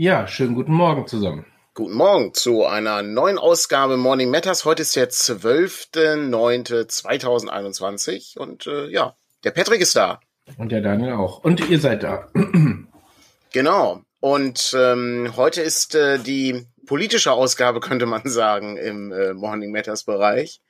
Ja, schönen guten Morgen zusammen. Guten Morgen zu einer neuen Ausgabe Morning Matters. Heute ist der 12.09.2021 und äh, ja, der Patrick ist da. Und der Daniel auch. Und ihr seid da. genau. Und ähm, heute ist äh, die politische Ausgabe, könnte man sagen, im äh, Morning Matters Bereich.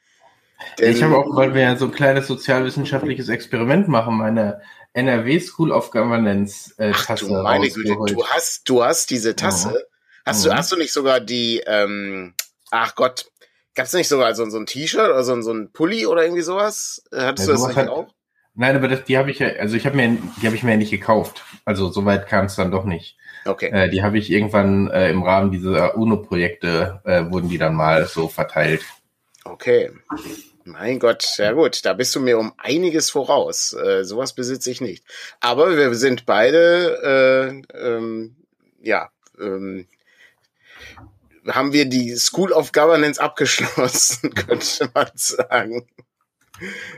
Denn, ich habe auch, weil wir ja so ein kleines sozialwissenschaftliches Experiment machen, meine NRW School of Governance äh, Tasse. Ach, du meine Güte, du hast, du hast diese Tasse. Ja. Hast du, hast du nicht sogar die, ähm, ach Gott, gab's nicht sogar so, so ein T-Shirt oder so, so ein Pulli oder irgendwie sowas? Äh, hattest ja, du das nicht hat, auch? Nein, aber das, die habe ich ja, also ich habe mir, die habe ich mir ja nicht gekauft. Also soweit kam es dann doch nicht. Okay. Äh, die habe ich irgendwann äh, im Rahmen dieser UNO-Projekte äh, wurden die dann mal so verteilt. Okay. Mein Gott, ja gut, da bist du mir um einiges voraus. Äh, sowas besitze ich nicht. Aber wir sind beide, äh, ähm, ja, ähm, haben wir die School of Governance abgeschlossen, könnte man sagen.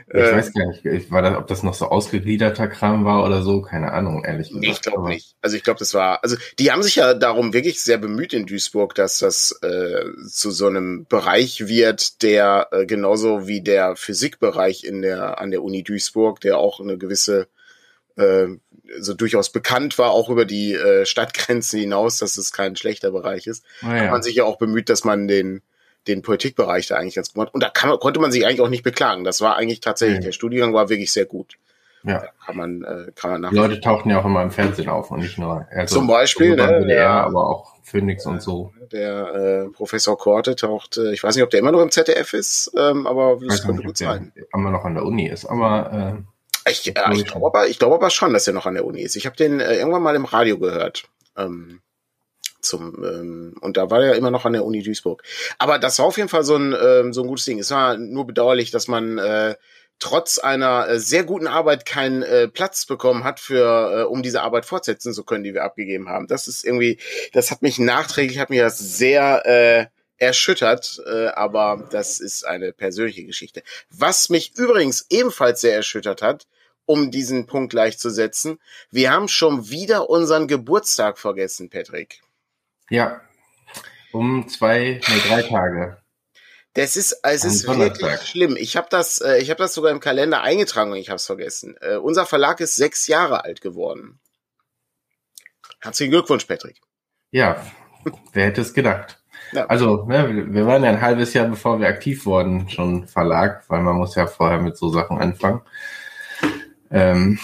Ich äh, weiß gar nicht, war das, ob das noch so ausgegliederter Kram war oder so, keine Ahnung, ehrlich gesagt. Ich glaube nicht. Also ich glaube, das war, also die haben sich ja darum wirklich sehr bemüht in Duisburg, dass das äh, zu so einem Bereich wird, der äh, genauso wie der Physikbereich in der an der Uni Duisburg, der auch eine gewisse äh, so durchaus bekannt war, auch über die äh, Stadtgrenzen hinaus, dass es kein schlechter Bereich ist, ah, ja. hat man sich ja auch bemüht, dass man den den Politikbereich da eigentlich ganz gut macht. Und da kann, konnte man sich eigentlich auch nicht beklagen. Das war eigentlich tatsächlich, mhm. der Studiengang war wirklich sehr gut. Ja. Da kann man, äh, kann man nach. Die Leute tauchten ja auch immer im Fernsehen auf und nicht nur. Also Zum Beispiel, ne, WDR, der, aber auch Phoenix und so. Der äh, Professor Korte taucht, äh, ich weiß nicht, ob der immer noch im ZDF ist, ähm, aber das könnte gut sein. Immer noch an der Uni ist, aber äh, ich, äh, ich glaube aber, ich glaube aber schon, dass er noch an der Uni ist. Ich habe den äh, irgendwann mal im Radio gehört. Ähm, zum ähm, und da war er immer noch an der Uni Duisburg. Aber das war auf jeden Fall so ein ähm, so ein gutes Ding. Es war nur bedauerlich, dass man äh, trotz einer äh, sehr guten Arbeit keinen äh, Platz bekommen hat für äh, um diese Arbeit fortsetzen zu können, die wir abgegeben haben. Das ist irgendwie, das hat mich nachträglich, hat mich das sehr äh, erschüttert, äh, aber das ist eine persönliche Geschichte. Was mich übrigens ebenfalls sehr erschüttert hat, um diesen Punkt gleichzusetzen, wir haben schon wieder unseren Geburtstag vergessen, Patrick. Ja, um zwei, nee, drei Tage. Das ist, es ist wirklich schlimm. Ich habe das, äh, ich habe das sogar im Kalender eingetragen und ich habe es vergessen. Äh, unser Verlag ist sechs Jahre alt geworden. Herzlichen Glückwunsch, Patrick. Ja, wer hätte es gedacht? Ja. Also, ne, wir waren ja ein halbes Jahr, bevor wir aktiv wurden, schon Verlag, weil man muss ja vorher mit so Sachen anfangen. Ähm,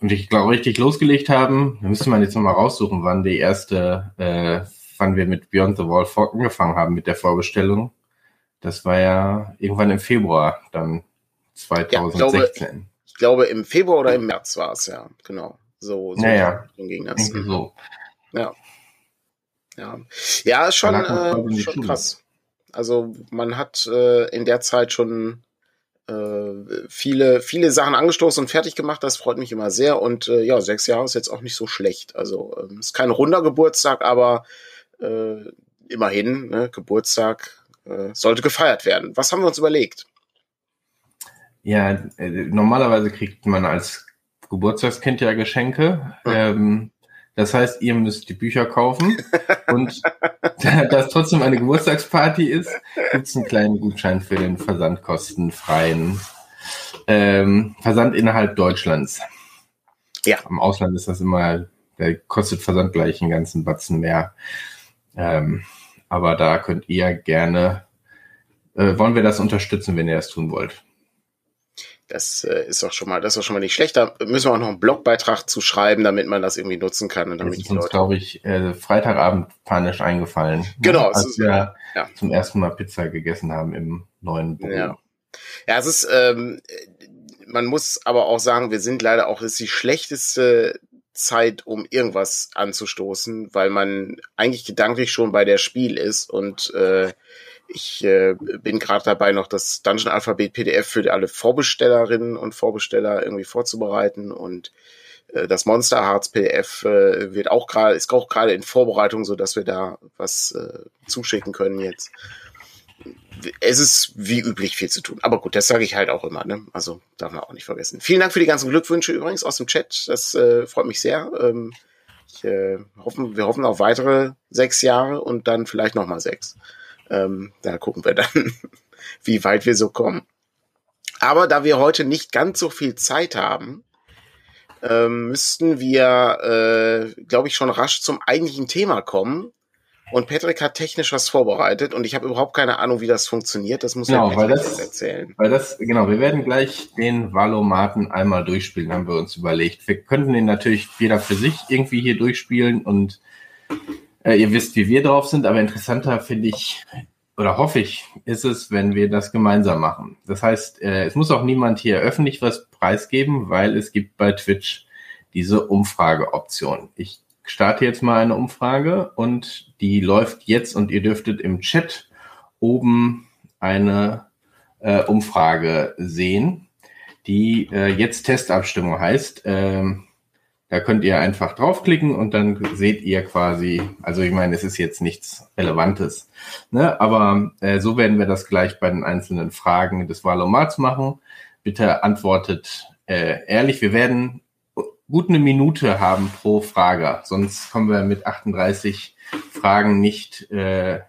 und ich glaube, richtig losgelegt haben, da müsste man jetzt nochmal raussuchen, wann die erste äh, wann wir mit Beyond the Wall angefangen haben mit der Vorbestellung. Das war ja irgendwann im Februar dann 2016. Ja, ich, glaube, ich glaube, im Februar oder im März war es ja, genau. So, so naja, ging das. So. Ja. Ja, ja schon, äh, schon krass. Also man hat äh, in der Zeit schon äh, viele, viele Sachen angestoßen und fertig gemacht. Das freut mich immer sehr. Und äh, ja, sechs Jahre ist jetzt auch nicht so schlecht. Also ähm, ist kein runder Geburtstag, aber äh, immerhin, ne, Geburtstag äh, sollte gefeiert werden. Was haben wir uns überlegt? Ja, äh, normalerweise kriegt man als Geburtstagskind ja Geschenke. Hm. Ähm, das heißt, ihr müsst die Bücher kaufen und da das trotzdem eine Geburtstagsparty ist, gibt es einen kleinen Gutschein für den versandkostenfreien ähm, Versand innerhalb Deutschlands. Ja. Im Ausland ist das immer, der kostet Versand gleich einen ganzen Batzen mehr. Ähm, aber da könnt ihr gerne, äh, wollen wir das unterstützen, wenn ihr das tun wollt. Das äh, ist doch schon mal, das ist doch schon mal nicht schlecht. Da müssen wir auch noch einen Blogbeitrag zu schreiben, damit man das irgendwie nutzen kann. Und damit das ist uns, glaube ich, äh, Freitagabend panisch eingefallen. Ne? Genau. Als ist, wir ja. zum ersten Mal Pizza gegessen haben im neuen Büro. Ja, ja es ist, ähm, man muss aber auch sagen, wir sind leider auch, es ist die schlechteste Zeit, um irgendwas anzustoßen, weil man eigentlich gedanklich schon bei der Spiel ist und äh, ich äh, bin gerade dabei, noch das Dungeon Alphabet PDF für alle Vorbestellerinnen und Vorbesteller irgendwie vorzubereiten und äh, das Monster Hearts PDF äh, wird auch gerade ist auch gerade in Vorbereitung, so dass wir da was äh, zuschicken können jetzt es ist wie üblich viel zu tun. Aber gut, das sage ich halt auch immer. Ne? Also darf man auch nicht vergessen. Vielen Dank für die ganzen Glückwünsche übrigens aus dem Chat. Das äh, freut mich sehr. Ähm, Ich äh, hoffen, wir hoffen auf weitere sechs Jahre und dann vielleicht nochmal sechs. Ähm, da gucken wir dann, wie weit wir so kommen. Aber da wir heute nicht ganz so viel Zeit haben, ähm, müssten wir, äh, glaube ich, schon rasch zum eigentlichen Thema kommen. Und Patrick hat technisch was vorbereitet und ich habe überhaupt keine Ahnung, wie das funktioniert. Das muss genau, weil das, erzählen. Weil das, genau, wir werden gleich den Valomaten einmal durchspielen, haben wir uns überlegt. Wir könnten den natürlich jeder für sich irgendwie hier durchspielen und äh, ihr wisst, wie wir drauf sind, aber interessanter finde ich oder hoffe ich, ist es, wenn wir das gemeinsam machen. Das heißt, äh, es muss auch niemand hier öffentlich was preisgeben, weil es gibt bei Twitch diese Umfrageoption. Ich starte jetzt mal eine Umfrage und die läuft jetzt und ihr dürftet im Chat oben eine äh, Umfrage sehen, die äh, jetzt Testabstimmung heißt. Ähm, da könnt ihr einfach draufklicken und dann seht ihr quasi, also ich meine, es ist jetzt nichts Relevantes, ne? aber äh, so werden wir das gleich bei den einzelnen Fragen des Valomats machen. Bitte antwortet äh, ehrlich. Wir werden gut eine Minute haben pro Frage, sonst kommen wir mit 38 Fragen nicht, äh,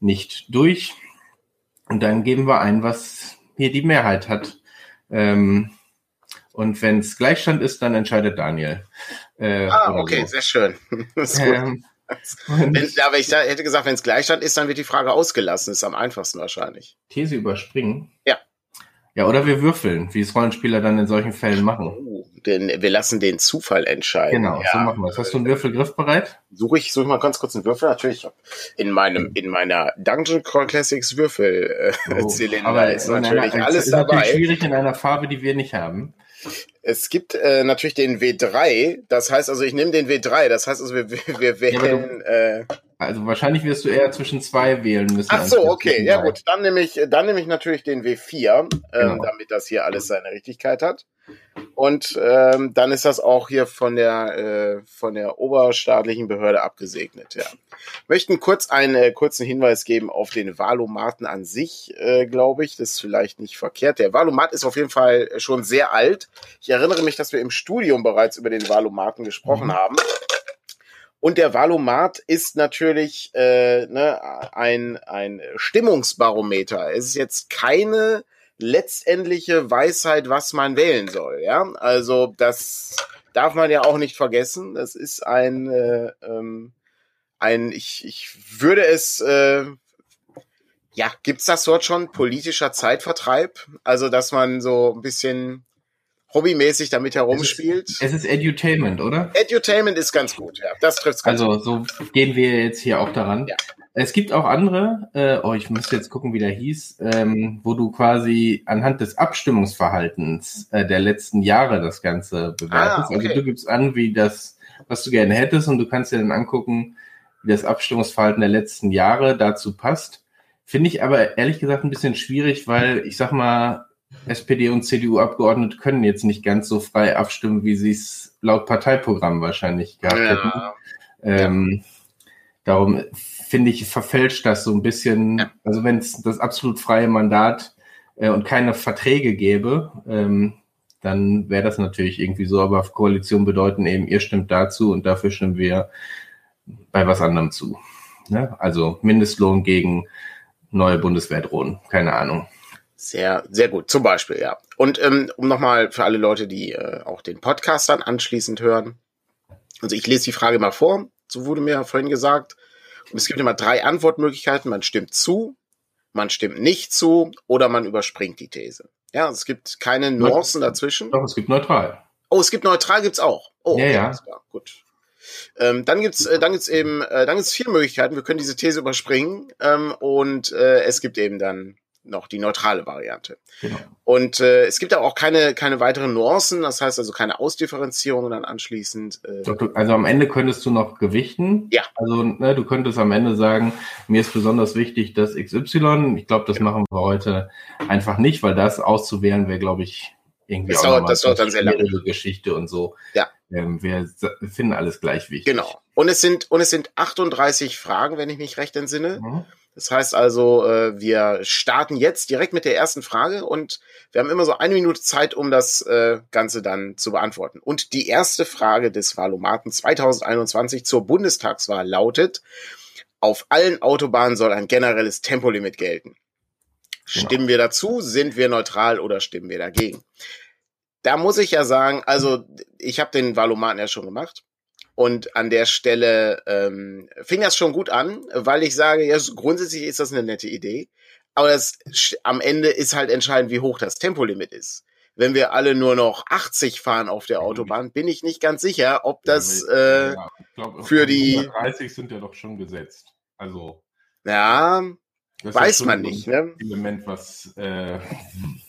nicht durch. Und dann geben wir ein, was hier die Mehrheit hat. Ähm, und wenn es Gleichstand ist, dann entscheidet Daniel. Äh, ah, okay, so. sehr schön. Ähm, wenn, aber ich hätte gesagt, wenn es Gleichstand ist, dann wird die Frage ausgelassen. Das ist am einfachsten wahrscheinlich. These überspringen? Ja. Ja, oder wir würfeln, wie es Rollenspieler dann in solchen Fällen machen. Oh, denn wir lassen den Zufall entscheiden. Genau, ja. so machen wir es. Hast du einen Würfelgriff bereit? Suche ich, suche ich mal ganz kurz einen Würfel. Natürlich in meinem, in meiner Dungeon Crawl Classics Würfel äh, oh, Zylinder ist natürlich einer, alles ist dabei. Natürlich schwierig in einer Farbe, die wir nicht haben. Es gibt äh, natürlich den W3, das heißt also, ich nehme den W3, das heißt also, wir, wir wählen. Ja, äh, also wahrscheinlich wirst du eher zwischen zwei wählen müssen. Ach so, okay, ja gut, dann nehme ich, dann nehme ich natürlich den W4, ähm, genau. damit das hier alles seine Richtigkeit hat. Und ähm, dann ist das auch hier von der, äh, von der oberstaatlichen Behörde abgesegnet. Ja. Möchten kurz einen äh, kurzen Hinweis geben auf den Valomaten an sich, äh, glaube ich. Das ist vielleicht nicht verkehrt. Der Valomat ist auf jeden Fall schon sehr alt. Ich erinnere mich, dass wir im Studium bereits über den Valomaten gesprochen mhm. haben. Und der Valomat ist natürlich äh, ne, ein, ein Stimmungsbarometer. Es ist jetzt keine letztendliche Weisheit, was man wählen soll. Ja, also das darf man ja auch nicht vergessen. Das ist ein, äh, ähm, ein ich, ich würde es, äh, ja, gibt's das dort schon politischer Zeitvertreib? Also, dass man so ein bisschen hobbymäßig damit herumspielt. Es ist, es ist Edutainment, oder? Edutainment ist ganz gut, ja. Das trifft's ganz also, gut. Also, so gehen wir jetzt hier auch daran. Ja. Es gibt auch andere, äh, oh, ich müsste jetzt gucken, wie der hieß, ähm, wo du quasi anhand des Abstimmungsverhaltens äh, der letzten Jahre das Ganze bewertest. Ah, also okay. Also du gibst an, wie das, was du gerne hättest und du kannst dir dann angucken, wie das Abstimmungsverhalten der letzten Jahre dazu passt. Finde ich aber ehrlich gesagt ein bisschen schwierig, weil ich sag mal, SPD und CDU-Abgeordnete können jetzt nicht ganz so frei abstimmen, wie sie es laut Parteiprogramm wahrscheinlich gehabt ja. hätten. Ähm, darum finde ich, verfälscht das so ein bisschen. Ja. Also wenn es das absolut freie Mandat äh, und keine Verträge gäbe, ähm, dann wäre das natürlich irgendwie so. Aber Koalition bedeuten eben, ihr stimmt dazu und dafür stimmen wir bei was anderem zu. Ne? Also Mindestlohn gegen neue Bundeswehrdrohnen. Keine Ahnung. Sehr, sehr gut. Zum Beispiel, ja. Und ähm, um nochmal für alle Leute, die äh, auch den Podcast dann anschließend hören. Also ich lese die Frage mal vor. So wurde mir vorhin gesagt. Und es gibt immer drei Antwortmöglichkeiten. Man stimmt zu, man stimmt nicht zu oder man überspringt die These. Ja, es gibt keine Nuancen dazwischen. Doch, es gibt neutral. Oh, es gibt neutral, gibt's auch. Oh, ja, okay, ja. gut. Ähm, dann gibt's, äh, dann gibt's eben, äh, dann gibt's vier Möglichkeiten. Wir können diese These überspringen ähm, und äh, es gibt eben dann noch die neutrale Variante. Genau. Und äh, es gibt auch keine, keine weiteren Nuancen, das heißt also keine Ausdifferenzierung dann anschließend. Äh also am Ende könntest du noch gewichten. Ja. Also ne, du könntest am Ende sagen, mir ist besonders wichtig das XY. Ich glaube, das genau. machen wir heute einfach nicht, weil das auszuwählen wäre, glaube ich, irgendwie das auch dauert, das dauert dann sehr lange. Geschichte und so. Ja. Ähm, wir finden alles gleich wichtig. Genau. Und es sind, und es sind 38 Fragen, wenn ich mich recht entsinne. Mhm. Das heißt also, äh, wir starten jetzt direkt mit der ersten Frage und wir haben immer so eine Minute Zeit, um das äh, Ganze dann zu beantworten. Und die erste Frage des Wahlomaten 2021 zur Bundestagswahl lautet, auf allen Autobahnen soll ein generelles Tempolimit gelten. Stimmen wir dazu? Sind wir neutral oder stimmen wir dagegen? Da muss ich ja sagen, also ich habe den Wahlomaten ja schon gemacht. Und an der Stelle ähm, fing das schon gut an, weil ich sage, ja, grundsätzlich ist das eine nette Idee. Aber das, am Ende ist halt entscheidend, wie hoch das Tempolimit ist. Wenn wir alle nur noch 80 fahren auf der Autobahn, bin ich nicht ganz sicher, ob das äh, ja, glaub, für die 30 sind ja doch schon gesetzt. Also ja, weiß man nicht. Ne? Element, was äh,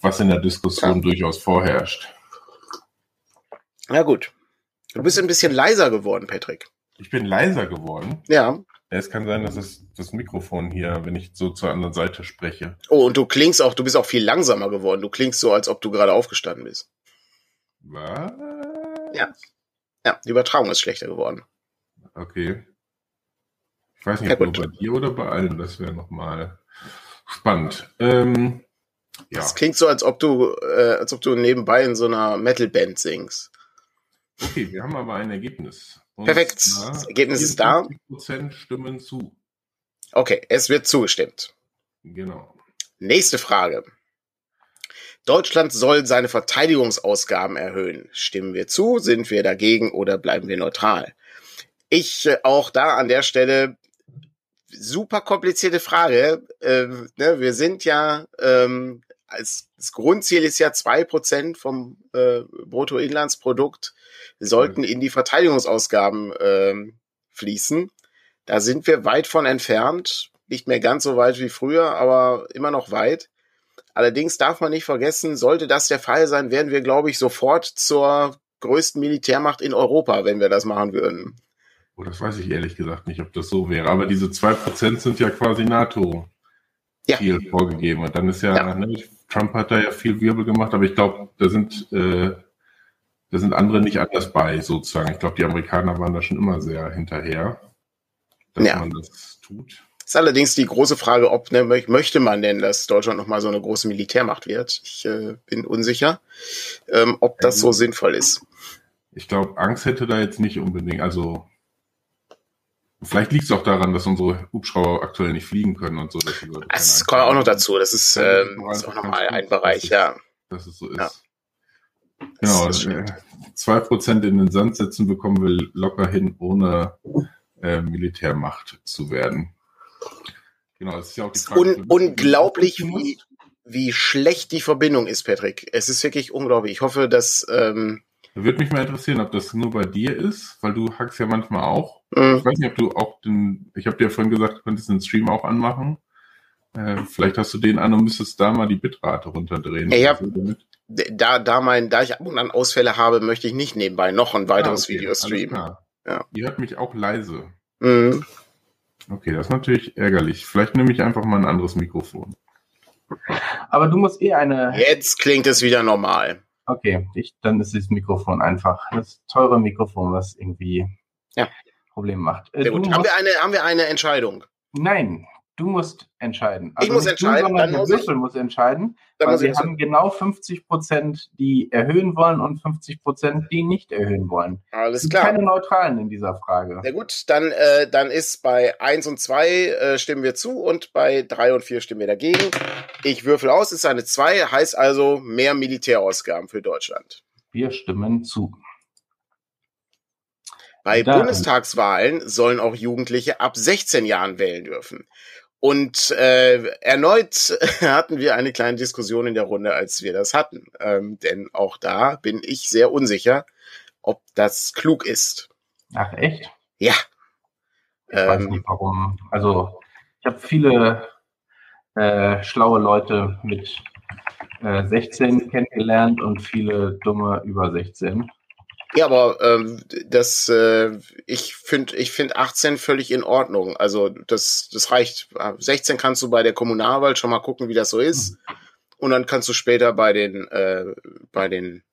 was in der Diskussion ja. durchaus vorherrscht. Na gut. Du bist ein bisschen leiser geworden, Patrick. Ich bin leiser geworden? Ja. Es kann sein, dass es das Mikrofon hier, wenn ich so zur anderen Seite spreche. Oh, und du klingst auch, du bist auch viel langsamer geworden. Du klingst so, als ob du gerade aufgestanden bist. Was? Ja. Ja, die Übertragung ist schlechter geworden. Okay. Ich weiß nicht, ja, ob nur bei dir oder bei allen. Das wäre nochmal spannend. Ähm, ja. Das klingt so, als ob du, äh, als ob du nebenbei in so einer Metal-Band singst. Okay, wir haben aber ein Ergebnis. Und Perfekt. Das Ergebnis ist da. Prozent stimmen zu. Okay, es wird zugestimmt. Genau. Nächste Frage. Deutschland soll seine Verteidigungsausgaben erhöhen. Stimmen wir zu? Sind wir dagegen oder bleiben wir neutral? Ich äh, auch da an der Stelle super komplizierte Frage. Äh, ne, wir sind ja ähm, als das Grundziel ist ja zwei Prozent vom äh, Bruttoinlandsprodukt sollten in die Verteidigungsausgaben äh, fließen. Da sind wir weit von entfernt. Nicht mehr ganz so weit wie früher, aber immer noch weit. Allerdings darf man nicht vergessen, sollte das der Fall sein, wären wir, glaube ich, sofort zur größten Militärmacht in Europa, wenn wir das machen würden. Oh, das weiß ich ehrlich gesagt nicht, ob das so wäre. Aber diese zwei Prozent sind ja quasi NATO ja. Ziel vorgegeben. Und dann ist ja, ja. Ne, Trump hat da ja viel Wirbel gemacht, aber ich glaube, da sind, äh, da sind andere nicht anders bei, sozusagen. Ich glaube, die Amerikaner waren da schon immer sehr hinterher, dass ja. man das tut. Ist allerdings die große Frage, ob ne, möchte man denn, dass Deutschland nochmal so eine große Militärmacht wird? Ich äh, bin unsicher, ähm, ob das so sinnvoll ist. Ich glaube, Angst hätte da jetzt nicht unbedingt. Also Vielleicht liegt es auch daran, dass unsere Hubschrauber aktuell nicht fliegen können und so. Das kommt auch noch dazu. Das ist, ähm, ist auch nochmal ein Bereich, ist, ja. Dass es so ist. Ja. Genau, zwei Prozent in den Sand setzen bekommen wir locker hin, ohne äh, Militärmacht zu werden. Genau, das ist ja auch die Frage. Un unglaublich, wie, wie schlecht die Verbindung ist, Patrick. Es ist wirklich unglaublich. Ich hoffe, dass ähm, würde mich mal interessieren, ob das nur bei dir ist, weil du hackst ja manchmal auch. Mhm. Ich weiß nicht, ob du auch den, ich habe dir ja vorhin gesagt, du könntest den Stream auch anmachen. Äh, vielleicht hast du den an und müsstest da mal die Bitrate runterdrehen. Ja, so da, da mein, da ich ab und an Ausfälle habe, möchte ich nicht nebenbei noch ein weiteres ah, okay, Video streamen. Ja. Ihr hört mich auch leise. Mhm. Okay, das ist natürlich ärgerlich. Vielleicht nehme ich einfach mal ein anderes Mikrofon. Aber du musst eh eine. Jetzt klingt es wieder normal. Okay, ich, dann ist das Mikrofon einfach das teure Mikrofon, was irgendwie ja. Probleme macht. Äh. Haben, wir eine, haben wir eine Entscheidung? Nein, Du musst entscheiden. Also ich muss entscheiden. Du, dann der muss Würfel muss entscheiden. Dann weil wir haben genau 50 Prozent, die erhöhen wollen und 50 Prozent, die nicht erhöhen wollen. Alles klar. Keine Neutralen in dieser Frage. Sehr gut, dann, äh, dann ist bei 1 und 2 äh, stimmen wir zu und bei 3 und 4 stimmen wir dagegen. Ich würfel aus, ist eine 2, heißt also mehr Militärausgaben für Deutschland. Wir stimmen zu. Bei Bundestagswahlen sollen auch Jugendliche ab 16 Jahren wählen dürfen. Und äh, erneut hatten wir eine kleine Diskussion in der Runde, als wir das hatten. Ähm, denn auch da bin ich sehr unsicher, ob das klug ist. Ach echt? Ja. Ich ähm, weiß nicht warum. Also ich habe viele äh, schlaue Leute mit äh, 16 kennengelernt und viele dumme über 16. Ja, aber ähm, das, äh, ich finde, ich finde 18 völlig in Ordnung. Also das, das reicht. 16 kannst du bei der Kommunalwahl schon mal gucken, wie das so ist, und dann kannst du später bei den, äh, bei den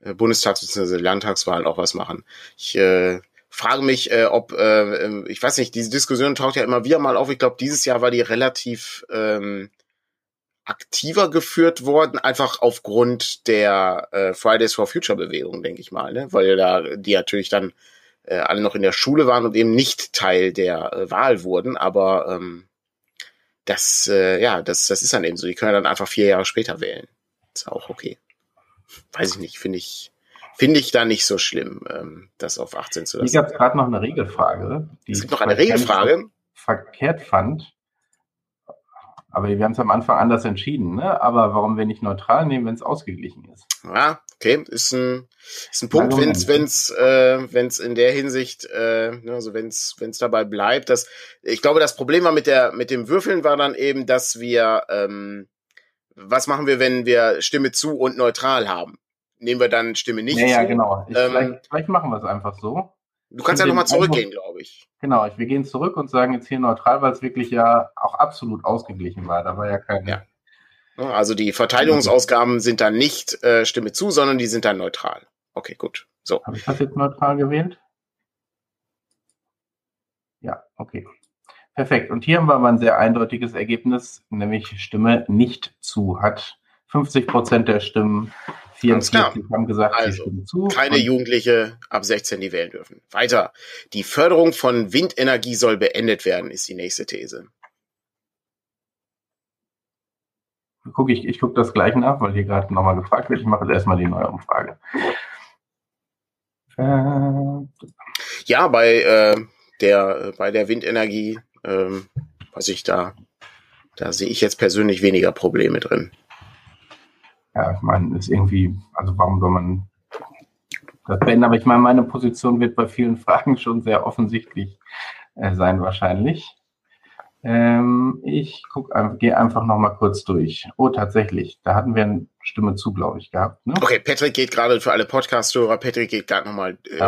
äh, Bundestags- bzw. Landtagswahlen auch was machen. Ich äh, frage mich, äh, ob, äh, ähm, ich weiß nicht, diese Diskussion taucht ja immer wieder mal auf. Ich glaube, dieses Jahr war die relativ ähm, aktiver geführt worden, einfach aufgrund der äh, Fridays for Future Bewegung, denke ich mal, ne? weil da die natürlich dann äh, alle noch in der Schule waren und eben nicht Teil der äh, Wahl wurden, aber ähm, das, äh, ja, das, das ist dann eben so. Die können dann einfach vier Jahre später wählen. Ist auch okay. Weiß ich nicht, finde ich, finde ich da nicht so schlimm, ähm, das auf 18 zu lassen. Hier gab es gerade noch eine Regelfrage. Die es gibt noch eine Regelfrage. Verkehrt fand. Aber wir haben es am Anfang anders entschieden, ne? Aber warum wir nicht neutral nehmen, wenn es ausgeglichen ist? Ja, okay, ist ein, ist ein Punkt, wenn es wenn's, äh, wenn's in der Hinsicht, äh, ne, also wenn es dabei bleibt, dass ich glaube, das Problem war mit der mit dem Würfeln war dann eben, dass wir ähm, was machen wir, wenn wir Stimme zu und neutral haben? Nehmen wir dann Stimme nicht ja, zu? Ja, genau. Ich, ähm, vielleicht, vielleicht machen wir es einfach so. Du kannst ja nochmal zurückgehen, glaube ich. Genau, wir gehen zurück und sagen jetzt hier neutral, weil es wirklich ja auch absolut ausgeglichen war. Da war ja kein. Ja. Also die Verteidigungsausgaben sind dann nicht äh, Stimme zu, sondern die sind dann neutral. Okay, gut. So. Habe ich das jetzt neutral gewählt? Ja, okay. Perfekt. Und hier haben wir aber ein sehr eindeutiges Ergebnis, nämlich Stimme nicht zu. Hat 50 Prozent der Stimmen 44 haben gesagt, also, zu. Keine Jugendliche ab 16, die wählen dürfen. Weiter. Die Förderung von Windenergie soll beendet werden, ist die nächste These. Guck ich ich gucke das gleich nach, weil hier gerade nochmal gefragt wird. Ich mache jetzt erstmal die neue Umfrage. Äh, ja, bei äh, der bei der Windenergie, ähm, was ich da, da sehe ich jetzt persönlich weniger Probleme drin ja, ich meine, ist irgendwie, also warum soll man das beenden? Aber ich meine, meine Position wird bei vielen Fragen schon sehr offensichtlich äh, sein, wahrscheinlich. Ähm, ich guck, gehe einfach noch mal kurz durch. Oh, tatsächlich, da hatten wir eine Stimme zu, glaube ich, gehabt. Ne? Okay, Patrick geht gerade für alle Podcast-Hörer, Patrick geht gerade nochmal äh,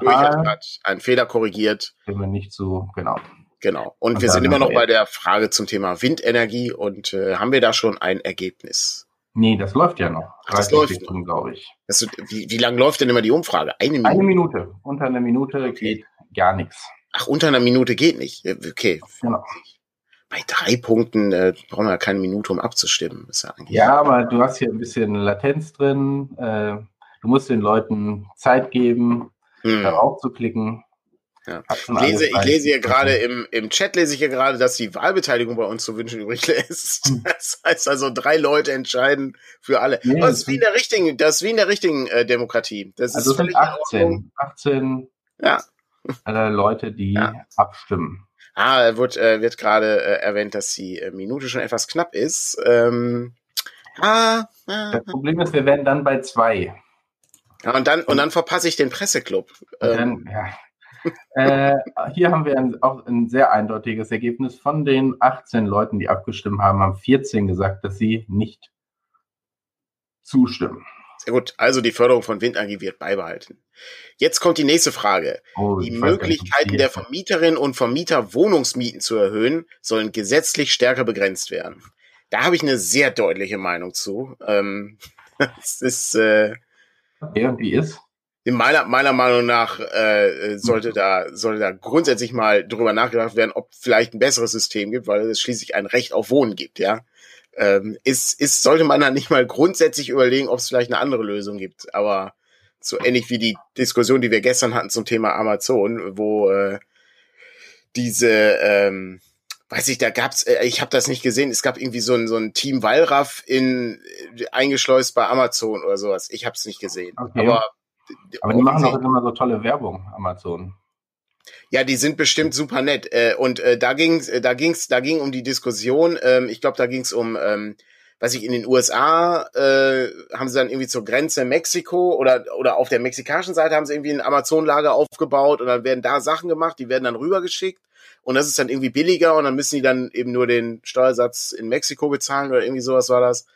durch, hat einen Fehler korrigiert. Stimme nicht zu, genau. Genau. Und, und wir sind immer noch bei der Frage zum Thema Windenergie und äh, haben wir da schon ein Ergebnis? Nee, das läuft ja noch. Ach, das läuft glaube ich. Das, wie, wie lange läuft denn immer die Umfrage? Eine Minute? Eine Minute. Unter einer Minute okay. geht gar nichts. Ach, unter einer Minute geht nicht. Okay. Genau. Bei drei Punkten äh, brauchen wir keine Minute, um abzustimmen. Ja, ja, aber du hast hier ein bisschen Latenz drin. Äh, du musst den Leuten Zeit geben, hm. darauf zu klicken. Ja. Ich lese, ich lese hier gerade im, im Chat lese ich hier gerade, dass die Wahlbeteiligung bei uns zu wünschen übrig lässt. Hm. Das heißt also, drei Leute entscheiden für alle. Nee, das ist wie in der richtigen, das ist wie in der richtigen äh, Demokratie. Das also ist sind 18, 18 ja. äh, Leute, die ja. abstimmen. Ah, wird, äh, wird gerade äh, erwähnt, dass die äh, Minute schon etwas knapp ist. Ähm, ah, ah, das Problem ist, wir werden dann bei zwei. Ja, und dann, und dann verpasse ich den Presseclub. Ähm, dann, ja äh, hier haben wir ein, auch ein sehr eindeutiges Ergebnis. Von den 18 Leuten, die abgestimmt haben, haben 14 gesagt, dass sie nicht zustimmen. Sehr gut. Also die Förderung von Windenergie wird beibehalten. Jetzt kommt die nächste Frage. Oh, die Möglichkeiten der Vermieterinnen und Vermieter, Wohnungsmieten zu erhöhen, sollen gesetzlich stärker begrenzt werden. Da habe ich eine sehr deutliche Meinung zu. Ähm, das ist. Äh, okay, und wie ist? Meiner, meiner Meinung nach äh, sollte da sollte da grundsätzlich mal drüber nachgedacht werden, ob vielleicht ein besseres System gibt, weil es schließlich ein Recht auf Wohnen gibt, ja. Ähm, ist, ist, sollte man da nicht mal grundsätzlich überlegen, ob es vielleicht eine andere Lösung gibt. Aber so ähnlich wie die Diskussion, die wir gestern hatten zum Thema Amazon, wo äh, diese ähm, weiß ich, da gab's, äh, ich habe das nicht gesehen, es gab irgendwie so ein, so ein Team Wallraff in äh, eingeschleust bei Amazon oder sowas. Ich habe es nicht gesehen. Okay. Aber aber die machen doch immer so tolle Werbung, Amazon. Ja, die sind bestimmt super nett. Äh, und äh, da ging's, äh, da ging's, da ging um die Diskussion. Ähm, ich glaube, da ging's um, ähm, weiß ich, in den USA äh, haben sie dann irgendwie zur Grenze Mexiko oder oder auf der mexikanischen Seite haben sie irgendwie ein Amazon-Lager aufgebaut und dann werden da Sachen gemacht, die werden dann rübergeschickt und das ist dann irgendwie billiger und dann müssen die dann eben nur den Steuersatz in Mexiko bezahlen oder irgendwie sowas war das.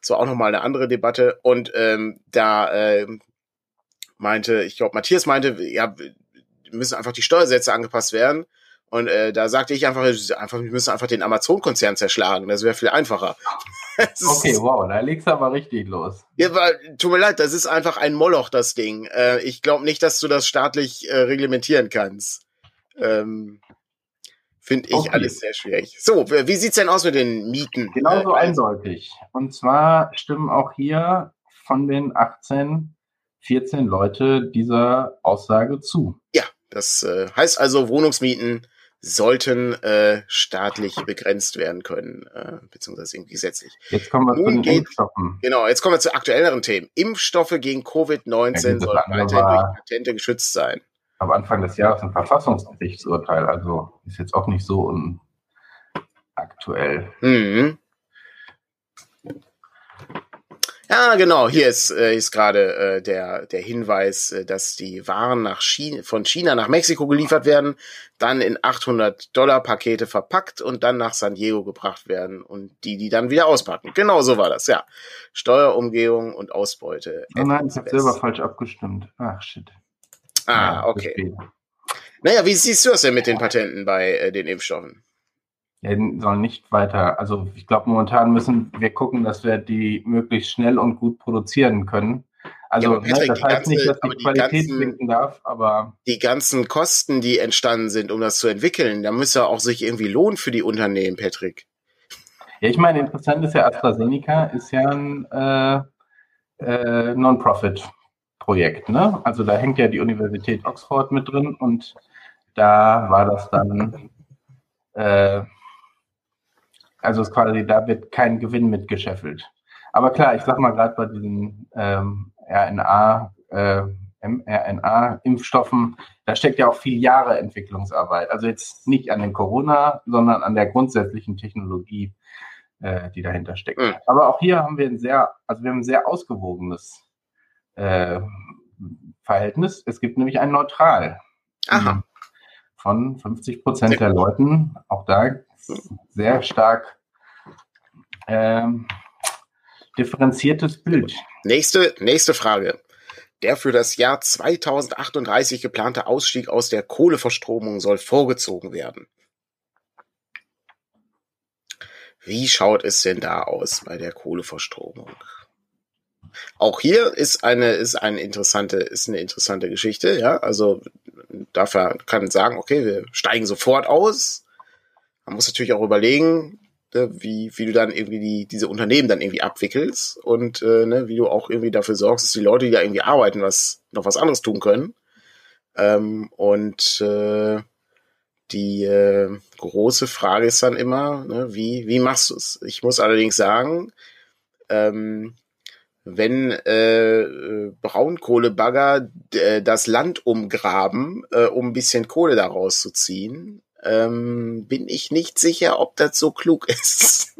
Das war auch nochmal eine andere Debatte und ähm, da äh, meinte, ich glaube, Matthias meinte, ja, müssen einfach die Steuersätze angepasst werden. Und äh, da sagte ich einfach, einfach wir müssen einfach den Amazon-Konzern zerschlagen. Das wäre viel einfacher. okay, wow, da legst du aber richtig los. Ja, weil, tut mir leid, das ist einfach ein Moloch, das Ding. Äh, ich glaube nicht, dass du das staatlich äh, reglementieren kannst. Ähm, Finde ich okay. alles sehr schwierig. So, wie sieht's denn aus mit den Mieten? Genauso äh, eindeutig. Und zwar stimmen auch hier von den 18 14 Leute dieser Aussage zu. Ja, das äh, heißt also, Wohnungsmieten sollten äh, staatlich begrenzt werden können, äh, beziehungsweise irgendwie gesetzlich. Jetzt kommen wir Nun zu den geht, Impfstoffen. Genau, jetzt kommen wir zu aktuelleren Themen. Impfstoffe gegen Covid-19 ja, sollen weiterhin durch Patente geschützt sein. Am Anfang des Jahres ein Verfassungsgerichtsurteil, also ist jetzt auch nicht so aktuell. Mhm. Ja, genau. Hier ist, äh, ist gerade äh, der, der Hinweis, äh, dass die Waren nach China, von China nach Mexiko geliefert werden, dann in 800 Dollar Pakete verpackt und dann nach San Diego gebracht werden und die, die dann wieder auspacken. Genau so war das, ja. Steuerumgehung und Ausbeute. Oh nein, ich habe selber falsch abgestimmt. Ach, shit. Ah, okay. Naja, wie siehst du das denn mit den Patenten bei äh, den Impfstoffen? Sollen nicht weiter. Also ich glaube, momentan müssen wir gucken, dass wir die möglichst schnell und gut produzieren können. Also ja, Patrick, ne, das heißt ganze, nicht, dass die, die Qualität ganzen, sinken darf, aber die ganzen Kosten, die entstanden sind, um das zu entwickeln, da müsste auch sich irgendwie lohnen für die Unternehmen, Patrick. Ja, ich meine, interessant ist ja AstraZeneca ist ja ein äh, äh, Non-Profit-Projekt, ne? Also da hängt ja die Universität Oxford mit drin und da war das dann äh, also es quasi, da wird kein Gewinn mitgescheffelt. Aber klar, ich sag mal gerade bei diesen ähm, RNA, äh, mRNA-Impfstoffen, da steckt ja auch viel Jahre Entwicklungsarbeit. Also jetzt nicht an den Corona, sondern an der grundsätzlichen Technologie, äh, die dahinter steckt. Mhm. Aber auch hier haben wir ein sehr, also wir haben ein sehr ausgewogenes äh, Verhältnis. Es gibt nämlich ein Neutral. Aha. Von 50 Prozent der Leuten. Auch da sehr stark ähm, differenziertes Bild. Nächste, nächste Frage. Der für das Jahr 2038 geplante Ausstieg aus der Kohleverstromung soll vorgezogen werden. Wie schaut es denn da aus bei der Kohleverstromung? Auch hier ist eine, ist eine interessante, ist eine interessante Geschichte, ja. Also, dafür kann sagen, okay, wir steigen sofort aus. Man muss natürlich auch überlegen, wie, wie du dann irgendwie die, diese Unternehmen dann irgendwie abwickelst und äh, ne, wie du auch irgendwie dafür sorgst, dass die Leute, die da irgendwie arbeiten, was noch was anderes tun können. Ähm, und äh, die äh, große Frage ist dann immer, ne, wie, wie machst du es? Ich muss allerdings sagen, ähm, wenn äh, Braunkohlebagger äh, das Land umgraben, äh, um ein bisschen Kohle daraus zu ziehen, ähm, bin ich nicht sicher, ob das so klug ist.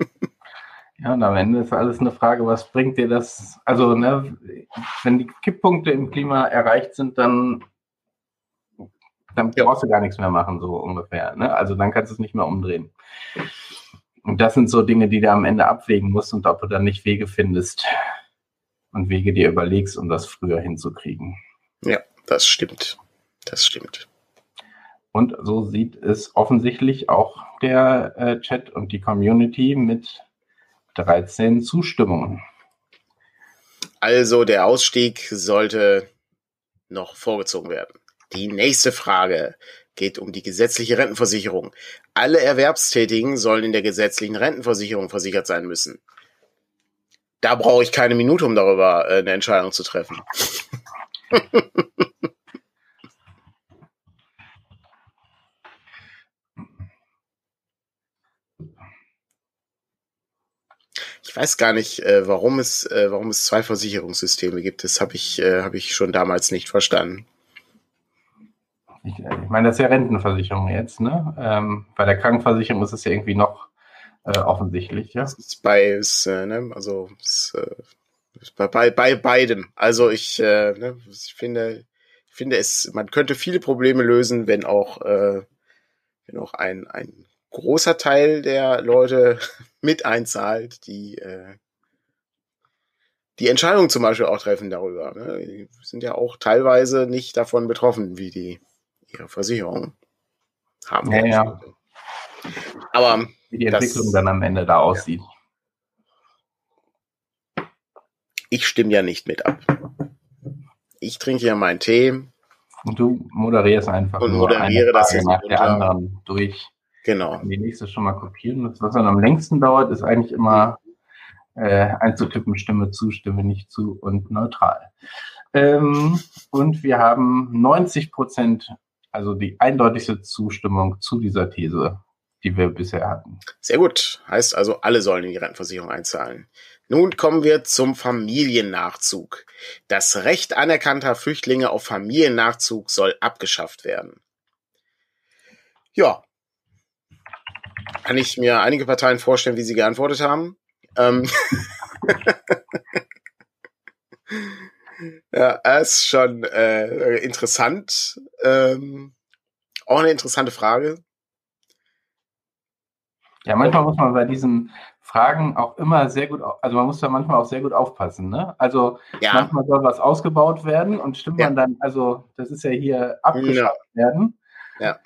Ja, und am Ende ist alles eine Frage, was bringt dir das? Also, ne, wenn die Kipppunkte im Klima erreicht sind, dann, dann ja. brauchst du gar nichts mehr machen, so ungefähr. Ne? Also dann kannst du es nicht mehr umdrehen. Und das sind so Dinge, die du am Ende abwägen musst und ob du dann nicht Wege findest und Wege dir überlegst, um das früher hinzukriegen. Ja, das stimmt. Das stimmt. Und so sieht es offensichtlich auch der äh, Chat und die Community mit 13 Zustimmungen. Also der Ausstieg sollte noch vorgezogen werden. Die nächste Frage geht um die gesetzliche Rentenversicherung. Alle Erwerbstätigen sollen in der gesetzlichen Rentenversicherung versichert sein müssen. Da brauche ich keine Minute, um darüber äh, eine Entscheidung zu treffen. Ich weiß gar nicht, äh, warum es, äh, warum es zwei Versicherungssysteme gibt. Das habe ich, äh, habe ich schon damals nicht verstanden. Ich, äh, ich meine, das ist ja Rentenversicherung jetzt, ne? Ähm, bei der Krankenversicherung ist es ja irgendwie noch äh, offensichtlich, ja. Das ist bei, ist, äh, ne? also ist, äh, ist bei, bei, bei beidem. Also ich, äh, ne? ich finde, ich finde es, man könnte viele Probleme lösen, wenn auch, äh, wenn auch ein, ein großer Teil der Leute mit einzahlt, die äh, die Entscheidung zum Beispiel auch treffen darüber. Ne? Die sind ja auch teilweise nicht davon betroffen wie die ihre Versicherung. haben ja, ja. Aber wie die Entwicklung das, dann am Ende da aussieht. Ich stimme ja nicht mit ab. Ich trinke ja meinen Tee. Und du moderierst einfach und nur moderiere das nach der anderen durch. Genau. Die nächste schon mal kopieren. Das, was dann am längsten dauert, ist eigentlich immer äh, einzutippen, Stimme zu, Stimme nicht zu und neutral. Ähm, und wir haben 90 Prozent, also die eindeutigste Zustimmung zu dieser These, die wir bisher hatten. Sehr gut. Heißt also, alle sollen in die Rentenversicherung einzahlen. Nun kommen wir zum Familiennachzug. Das Recht anerkannter Flüchtlinge auf Familiennachzug soll abgeschafft werden. Ja. Kann ich mir einige Parteien vorstellen, wie sie geantwortet haben. Ähm ja, es ist schon äh, interessant. Ähm, auch eine interessante Frage. Ja, manchmal muss man bei diesen Fragen auch immer sehr gut, also man muss da manchmal auch sehr gut aufpassen. Ne? Also ja. manchmal soll was ausgebaut werden und stimmt ja. man dann, also das ist ja hier abgeschafft ja. werden. Ja.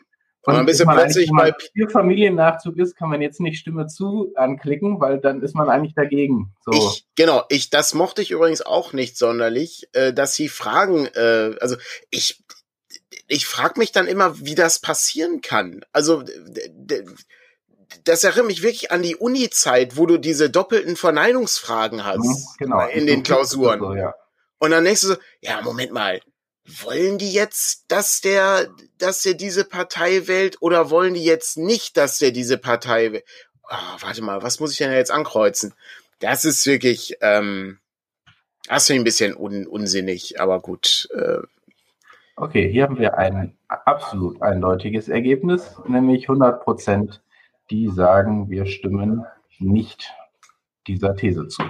Und ein bisschen plötzlich bei hier Familiennachzug ist, kann man jetzt nicht Stimme zu anklicken, weil dann ist man eigentlich dagegen. So. Ich, genau, ich, das mochte ich übrigens auch nicht sonderlich, äh, dass sie fragen, äh, also ich, ich frage mich dann immer, wie das passieren kann. Also das erinnert mich wirklich an die Uni-Zeit, wo du diese doppelten Verneinungsfragen hast mhm, genau. in den Klausuren. So, ja. Und dann denkst du so, ja, Moment mal, wollen die jetzt, dass der, dass der diese Partei wählt oder wollen die jetzt nicht, dass der diese Partei wählt? Oh, warte mal, was muss ich denn jetzt ankreuzen? Das ist wirklich, ähm, das finde ich ein bisschen un unsinnig, aber gut. Äh. Okay, hier haben wir ein absolut eindeutiges Ergebnis, nämlich 100 Prozent, die sagen, wir stimmen nicht dieser These zu.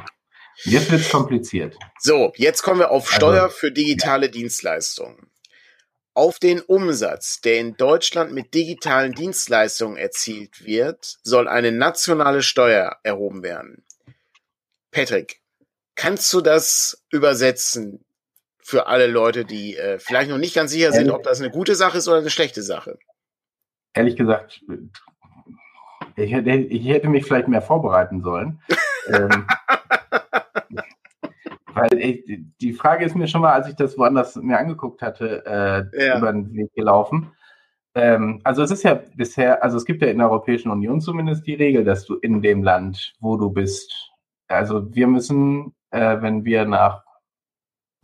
Jetzt wird es kompliziert. So, jetzt kommen wir auf also, Steuer also, für digitale ja. Dienstleistungen. Auf den Umsatz, der in Deutschland mit digitalen Dienstleistungen erzielt wird, soll eine nationale Steuer erhoben werden. Patrick, kannst du das übersetzen für alle Leute, die äh, vielleicht noch nicht ganz sicher sind, ob das eine gute Sache ist oder eine schlechte Sache? Ehrlich gesagt, ich hätte, ich hätte mich vielleicht mehr vorbereiten sollen. ähm, weil ich, die Frage ist mir schon mal, als ich das woanders mir angeguckt hatte, äh, ja. über den Weg gelaufen. Ähm, also es ist ja bisher, also es gibt ja in der Europäischen Union zumindest die Regel, dass du in dem Land, wo du bist, also wir müssen, äh, wenn wir nach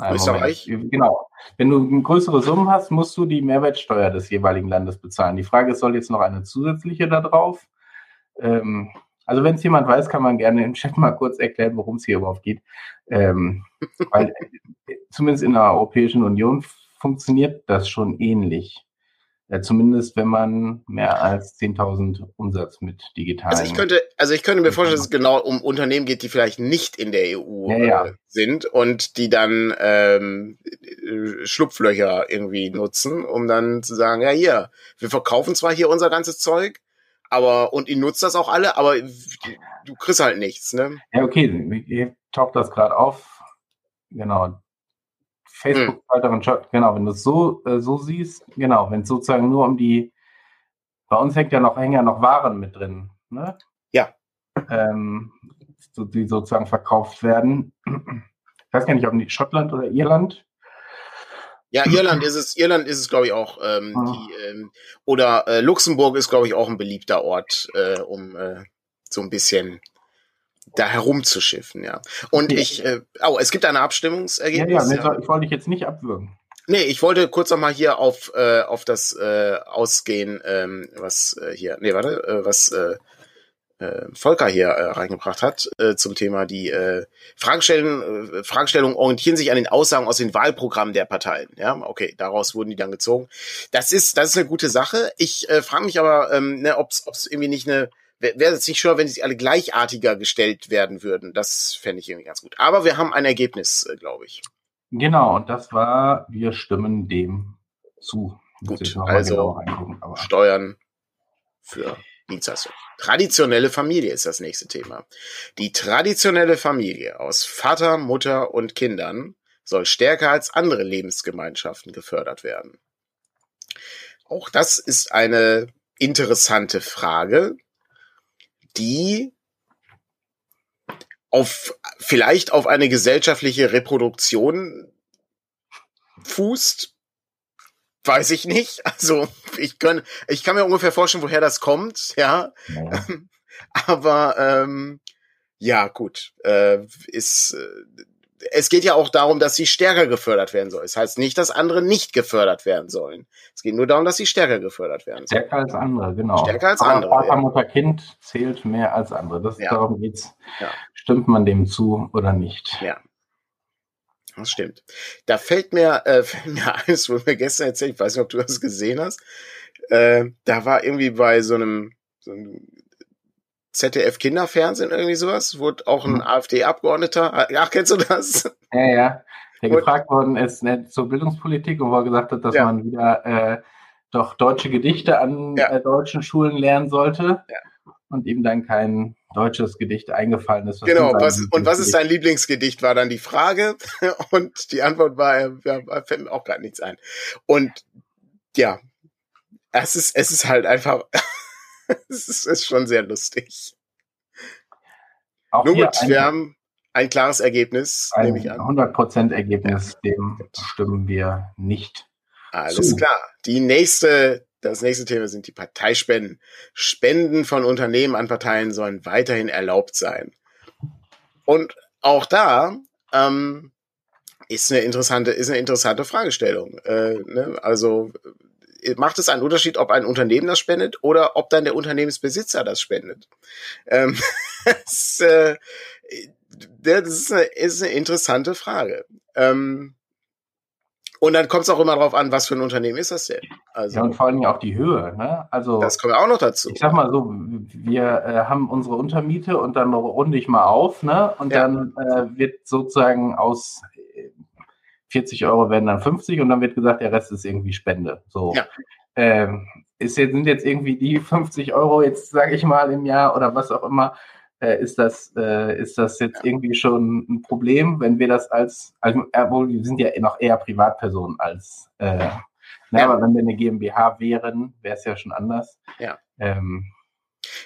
Österreich? Moment, genau. Wenn du größere Summen hast, musst du die Mehrwertsteuer des jeweiligen Landes bezahlen. Die Frage ist, soll jetzt noch eine zusätzliche da drauf? Ähm, also wenn es jemand weiß, kann man gerne im Chat mal kurz erklären, worum es hier überhaupt geht. Ähm, weil zumindest in der Europäischen Union funktioniert das schon ähnlich. Ja, zumindest wenn man mehr als 10.000 Umsatz mit digitalen. Also ich könnte, also ich könnte mir vorstellen, dass es genau um Unternehmen geht, die vielleicht nicht in der EU ja, ja. Äh, sind und die dann ähm, Schlupflöcher irgendwie nutzen, um dann zu sagen, ja hier, wir verkaufen zwar hier unser ganzes Zeug, aber, und ihr nutzt das auch alle, aber du kriegst halt nichts, ne? Ja, okay, ihr taucht das gerade auf. Genau. Facebook weiteren hm. genau, wenn du es so, äh, so siehst, genau, wenn es sozusagen nur um die, bei uns hängt ja noch, hängen ja noch Waren mit drin, ne? Ja. Ähm, die sozusagen verkauft werden. Ich weiß gar nicht, ob die Schottland oder Irland ja, Irland ist es, Irland ist es, glaube ich, auch. Ähm, oh. die, ähm, oder äh, Luxemburg ist, glaube ich, auch ein beliebter Ort, äh, um äh, so ein bisschen da herumzuschiffen, ja. Und okay. ich, äh, oh, es gibt eine Abstimmungsergebnis. Ja, ja, ja. ich wollte dich jetzt nicht abwürgen. Nee, ich wollte kurz noch mal hier auf, äh, auf das äh, ausgehen, ähm, was äh, hier, nee, warte, äh, was äh, äh, Volker hier äh, reingebracht hat äh, zum Thema die äh, Fragestellungen, äh, Fragestellungen orientieren sich an den Aussagen aus den Wahlprogrammen der Parteien. Ja, okay, daraus wurden die dann gezogen. Das ist das ist eine gute Sache. Ich äh, frage mich aber, ähm, ne, ob es irgendwie nicht eine wäre es nicht schön, wenn sie alle gleichartiger gestellt werden würden. Das fände ich irgendwie ganz gut. Aber wir haben ein Ergebnis, äh, glaube ich. Genau, und das war, wir stimmen dem zu. Gut, also Steuern für Dienstleistung. Traditionelle Familie ist das nächste Thema. Die traditionelle Familie aus Vater, Mutter und Kindern soll stärker als andere Lebensgemeinschaften gefördert werden. Auch das ist eine interessante Frage, die auf vielleicht auf eine gesellschaftliche Reproduktion fußt. Weiß ich nicht. Also ich kann, ich kann mir ungefähr vorstellen, woher das kommt, ja. ja. Aber ähm, ja, gut. Äh, ist äh, es geht ja auch darum, dass sie stärker gefördert werden soll. Es das heißt nicht, dass andere nicht gefördert werden sollen. Es geht nur darum, dass sie stärker gefördert werden sollen. Stärker als andere, genau. Stärker als andere. Vater, ja. Mutter, Kind zählt mehr als andere. Das, ja. Darum geht's. Ja. Stimmt man dem zu oder nicht? Ja. Das stimmt. Da fällt mir, äh, fällt mir eines, wo mir gestern erzählt, ich weiß nicht, ob du das gesehen hast. Äh, da war irgendwie bei so einem, so einem ZDF Kinderfernsehen irgendwie sowas, wurde auch ein mhm. AfD-Abgeordneter, ach, kennst du das? Ja, ja. Der und, gefragt worden ist ne, zur Bildungspolitik und wo er gesagt hat, dass ja. man wieder äh, doch deutsche Gedichte an ja. äh, deutschen Schulen lernen sollte ja. und ihm dann kein deutsches Gedicht eingefallen ist. genau, was, und was ist sein Lieblingsgedicht, war dann die Frage und die Antwort war, ja, fällt mir auch gerade nichts ein. Und ja, es ist, es ist halt einfach es ist, ist, schon sehr lustig. Auch Nur gut, wir haben ein klares Ergebnis, ein nehme ich an. 100% Ergebnis, dem stimmen wir nicht. Alles zu. klar. Die nächste, das nächste Thema sind die Parteispenden. Spenden von Unternehmen an Parteien sollen weiterhin erlaubt sein. Und auch da ähm, ist eine interessante, ist eine interessante Fragestellung. Äh, ne? Also macht es einen Unterschied, ob ein Unternehmen das spendet oder ob dann der Unternehmensbesitzer das spendet? Ähm, das, äh, das ist, eine, ist eine interessante Frage. Ähm, und dann kommt es auch immer darauf an, was für ein Unternehmen ist das denn? Also, ja, und vor allem auch die Höhe. Ne? Also, das kommt auch noch dazu. Ich sag mal so, wir äh, haben unsere Untermiete und dann runde ich mal auf, ne? Und ja. dann äh, wird sozusagen aus 40 Euro werden dann 50 und dann wird gesagt, der Rest ist irgendwie Spende. So. Ja. Ähm, ist jetzt, sind jetzt irgendwie die 50 Euro jetzt, sage ich mal, im Jahr oder was auch immer, äh, ist das, äh, ist das jetzt irgendwie schon ein Problem, wenn wir das als, also, obwohl wir sind ja noch eher Privatpersonen als, äh, na, aber wenn wir eine GmbH wären, wäre es ja schon anders. Ja. Ähm,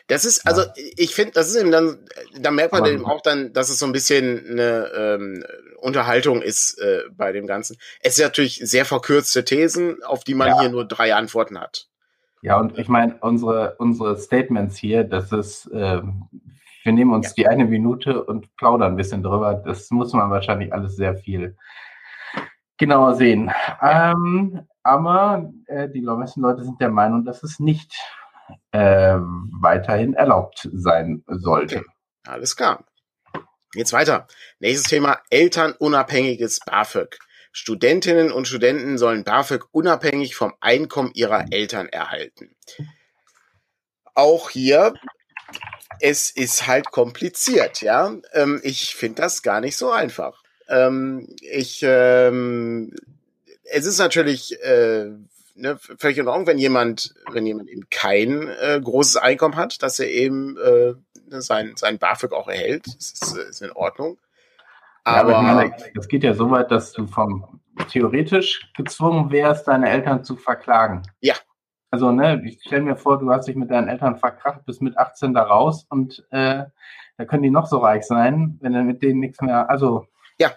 das ist, also ich finde, das ist eben dann, da merkt man eben auch dann, dass es so ein bisschen eine ähm, Unterhaltung ist äh, bei dem Ganzen. Es sind natürlich sehr verkürzte Thesen, auf die man ja. hier nur drei Antworten hat. Ja, und ich meine, unsere, unsere Statements hier, das ist, äh, wir nehmen uns ja. die eine Minute und plaudern ein bisschen drüber. Das muss man wahrscheinlich alles sehr viel genauer sehen. Ähm, aber äh, die meisten Leute sind der Meinung, dass es nicht äh, weiterhin erlaubt sein sollte. Okay. Alles klar. Jetzt weiter. Nächstes Thema, elternunabhängiges BAföG. Studentinnen und Studenten sollen BAföG unabhängig vom Einkommen ihrer Eltern erhalten. Auch hier, es ist halt kompliziert, ja. Ähm, ich finde das gar nicht so einfach. Ähm, ich, ähm, es ist natürlich äh, ne, völlig in Ordnung, wenn jemand, wenn jemand eben kein äh, großes Einkommen hat, dass er eben äh, sein, sein BAföG auch erhält. Das ist, äh, ist in Ordnung. Aber, ja, es geht ja so weit, dass du vom theoretisch gezwungen wärst, deine Eltern zu verklagen. Ja. Also, ne, ich stell mir vor, du hast dich mit deinen Eltern verkracht, bist mit 18 da raus und äh, da können die noch so reich sein, wenn du mit denen nichts mehr, also ja.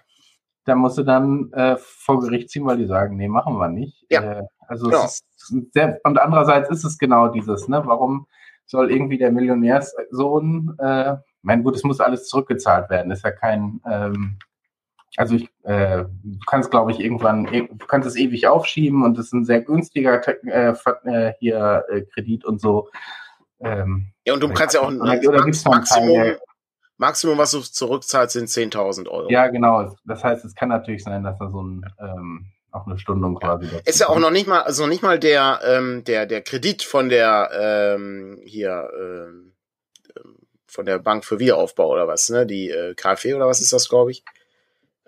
da musst du dann äh, vor Gericht ziehen, weil die sagen, nee, machen wir nicht. Ja. Äh, also ist sehr, und andererseits ist es genau dieses, ne, warum soll irgendwie der Millionärssohn, äh, mein gut, es muss alles zurückgezahlt werden, ist ja kein, ähm, also ich, äh, du kannst, glaube ich, irgendwann, e, du kannst es ewig aufschieben und es ist ein sehr günstiger äh, äh, hier äh, Kredit und so. Ähm, ja, und du kannst ja auch ein Max Maximum, Maximum, was du zurückzahlst, sind 10.000 Euro. Ja, genau. Das heißt, es kann natürlich sein, dass da so ein ähm, auch eine Stundung quasi. Dazu ist ja auch noch nicht mal, also noch nicht mal der, ähm, der, der Kredit von der ähm, hier ähm, ähm von der Bank für Wiederaufbau oder was, ne? Die äh, KfW oder was ist das, glaube ich?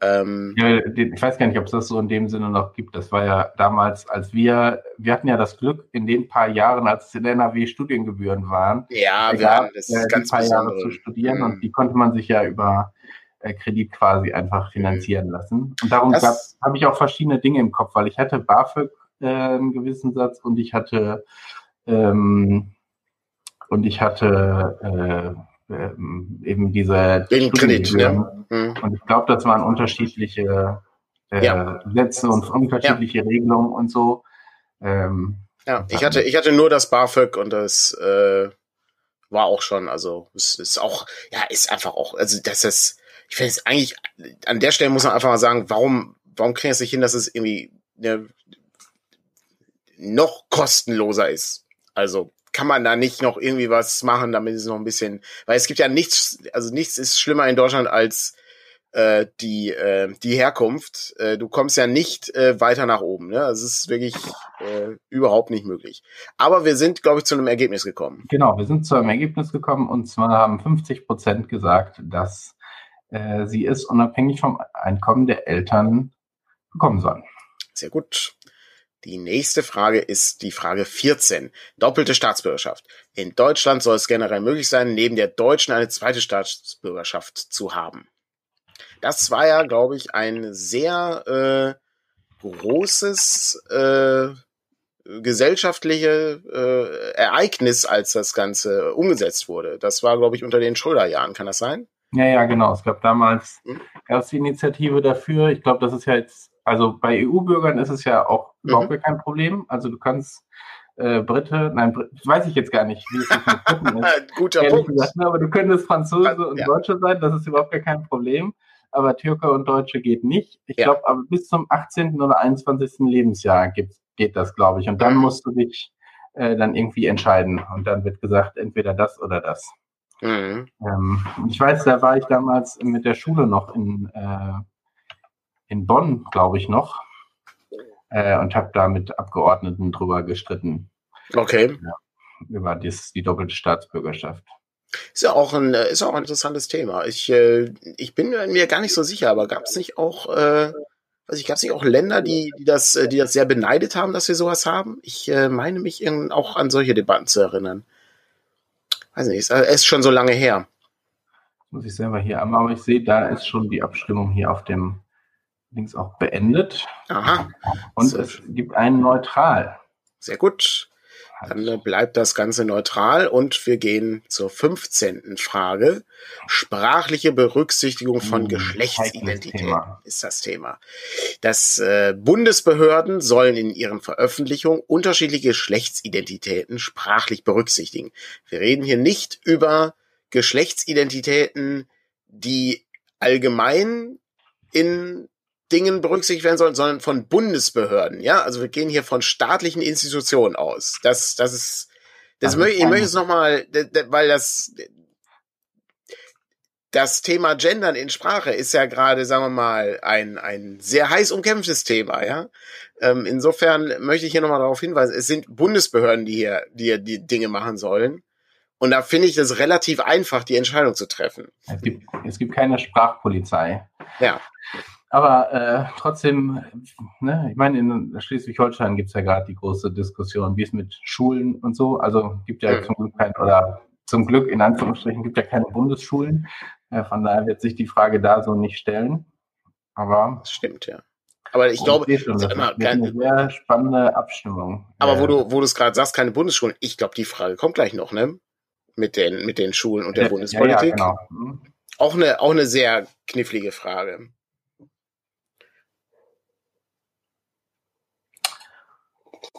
Ähm, ja, ich weiß gar nicht, ob es das so in dem Sinne noch gibt. Das war ja damals, als wir, wir hatten ja das Glück, in den paar Jahren, als es in NRW Studiengebühren waren, ja, wir haben das äh, ganz paar Jahre zu studieren mhm. und die konnte man sich ja über äh, Kredit quasi einfach finanzieren lassen. Und darum habe ich auch verschiedene Dinge im Kopf, weil ich hatte BAföG äh, einen gewissen Satz und ich hatte Ähm, und ich hatte äh, eben diese Den Kredit? Mhm. Und ich glaube, das waren unterschiedliche äh, ja. Sätze und unterschiedliche ja. Regelungen und so. Ähm, ja, ich hatte, ich hatte nur das BAföG und das äh, war auch schon, also es ist auch, ja, ist einfach auch, also das ist, ich finde es eigentlich, an der Stelle muss man einfach mal sagen, warum, warum kriegen es nicht hin, dass es irgendwie ne, noch kostenloser ist? Also kann man da nicht noch irgendwie was machen, damit es noch ein bisschen, weil es gibt ja nichts, also nichts ist schlimmer in Deutschland als äh, die, äh, die Herkunft. Äh, du kommst ja nicht äh, weiter nach oben. Ne? Das ist wirklich äh, überhaupt nicht möglich. Aber wir sind, glaube ich, zu einem Ergebnis gekommen. Genau, wir sind zu einem Ergebnis gekommen und zwar haben 50 Prozent gesagt, dass äh, sie es unabhängig vom Einkommen der Eltern bekommen sollen. Sehr gut. Die nächste Frage ist die Frage 14. Doppelte Staatsbürgerschaft. In Deutschland soll es generell möglich sein, neben der deutschen eine zweite Staatsbürgerschaft zu haben. Das war ja, glaube ich, ein sehr äh, großes äh, gesellschaftliche äh, Ereignis, als das Ganze umgesetzt wurde. Das war, glaube ich, unter den Schröder-Jahren. Kann das sein? Ja, ja, genau. Es gab damals hm? die Initiative dafür. Ich glaube, das ist ja jetzt, also bei EU-Bürgern ist es ja auch mhm. überhaupt kein Problem. Also du kannst äh, Brite, nein, Br weiß ich jetzt gar nicht, wie es ist. Guter Punkt. Gesagt, ne, aber du könntest Franzose und ja. Deutsche sein, das ist überhaupt gar kein Problem aber Türke und Deutsche geht nicht. Ich ja. glaube, aber bis zum 18. oder 21. Lebensjahr geht, geht das, glaube ich. Und dann musst du dich äh, dann irgendwie entscheiden. Und dann wird gesagt, entweder das oder das. Mhm. Ähm, ich weiß, da war ich damals mit der Schule noch in, äh, in Bonn, glaube ich noch, äh, und habe da mit Abgeordneten drüber gestritten. Okay. Ja, über dies, die doppelte Staatsbürgerschaft. Ist ja auch ein, ist auch ein interessantes Thema. Ich, äh, ich bin mir gar nicht so sicher, aber gab es nicht auch, äh, weiß ich, gab es nicht auch Länder, die, die das, äh, die das sehr beneidet haben, dass wir sowas haben? Ich äh, meine mich auch an solche Debatten zu erinnern. Weiß nicht, es ist schon so lange her. Muss ich selber hier einmal, aber ich sehe, da ist schon die Abstimmung hier auf dem Links auch beendet. Aha. Und so. es gibt einen Neutral. Sehr gut. Dann bleibt das Ganze neutral und wir gehen zur 15. Frage. Sprachliche Berücksichtigung von hm, Geschlechtsidentität ist das Thema. Das äh, Bundesbehörden sollen in ihren Veröffentlichungen unterschiedliche Geschlechtsidentitäten sprachlich berücksichtigen. Wir reden hier nicht über Geschlechtsidentitäten, die allgemein in Dingen berücksichtigt werden sollen, sondern von Bundesbehörden. Ja, also wir gehen hier von staatlichen Institutionen aus. Das, das ist, das also möchte ich möchte es nochmal, weil das, das Thema Gendern in Sprache ist ja gerade, sagen wir mal, ein, ein sehr heiß umkämpftes Thema, ja. Ähm, insofern möchte ich hier nochmal darauf hinweisen, es sind Bundesbehörden, die hier, die hier die Dinge machen sollen. Und da finde ich es relativ einfach, die Entscheidung zu treffen. Es gibt, es gibt keine Sprachpolizei. Ja. Aber äh, trotzdem, ne, ich meine, in Schleswig-Holstein gibt es ja gerade die große Diskussion, wie es mit Schulen und so, also gibt ja mhm. zum Glück kein, oder zum Glück in Anführungsstrichen gibt ja keine Bundesschulen. Äh, von daher wird sich die Frage da so nicht stellen. Aber das stimmt, ja. Aber ich glaube, das ist eine sehr spannende Abstimmung. Aber wo du, wo du es gerade sagst, keine Bundesschulen, ich glaube, die Frage kommt gleich noch, ne? Mit den, mit den Schulen und der ja, Bundespolitik. Ja, ja, genau. Auch eine, auch eine sehr knifflige Frage.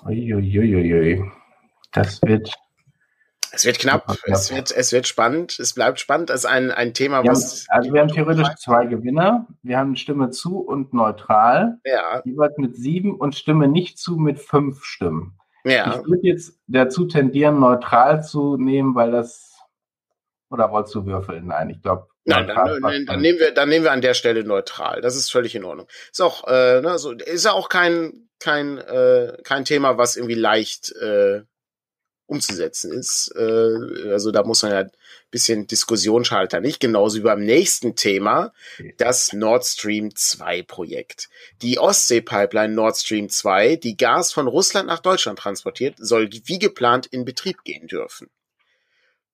Uiuiuiui. Das wird. Es wird knapp, es wird, es wird spannend, es bleibt spannend. Es ist ein, ein Thema, wir was. Haben, also, wir haben theoretisch zwei Gewinner. Wir haben Stimme zu und neutral. Ja. Jeweils mit sieben und Stimme nicht zu mit fünf Stimmen. Ja. Ich würde jetzt dazu tendieren, neutral zu nehmen, weil das. Oder wolltest du würfeln? Nein, ich glaube. Nein, dann, dann, dann, nehmen wir, dann nehmen wir an der Stelle neutral. Das ist völlig in Ordnung. Ist auch, äh, ne, so, ist ja auch kein, kein, äh, kein Thema, was irgendwie leicht äh, umzusetzen ist. Äh, also da muss man ja ein bisschen Diskussion schadet da nicht. Genauso wie beim nächsten Thema, das Nord Stream 2 Projekt. Die Ostsee-Pipeline Nord Stream 2, die Gas von Russland nach Deutschland transportiert, soll wie geplant in Betrieb gehen dürfen.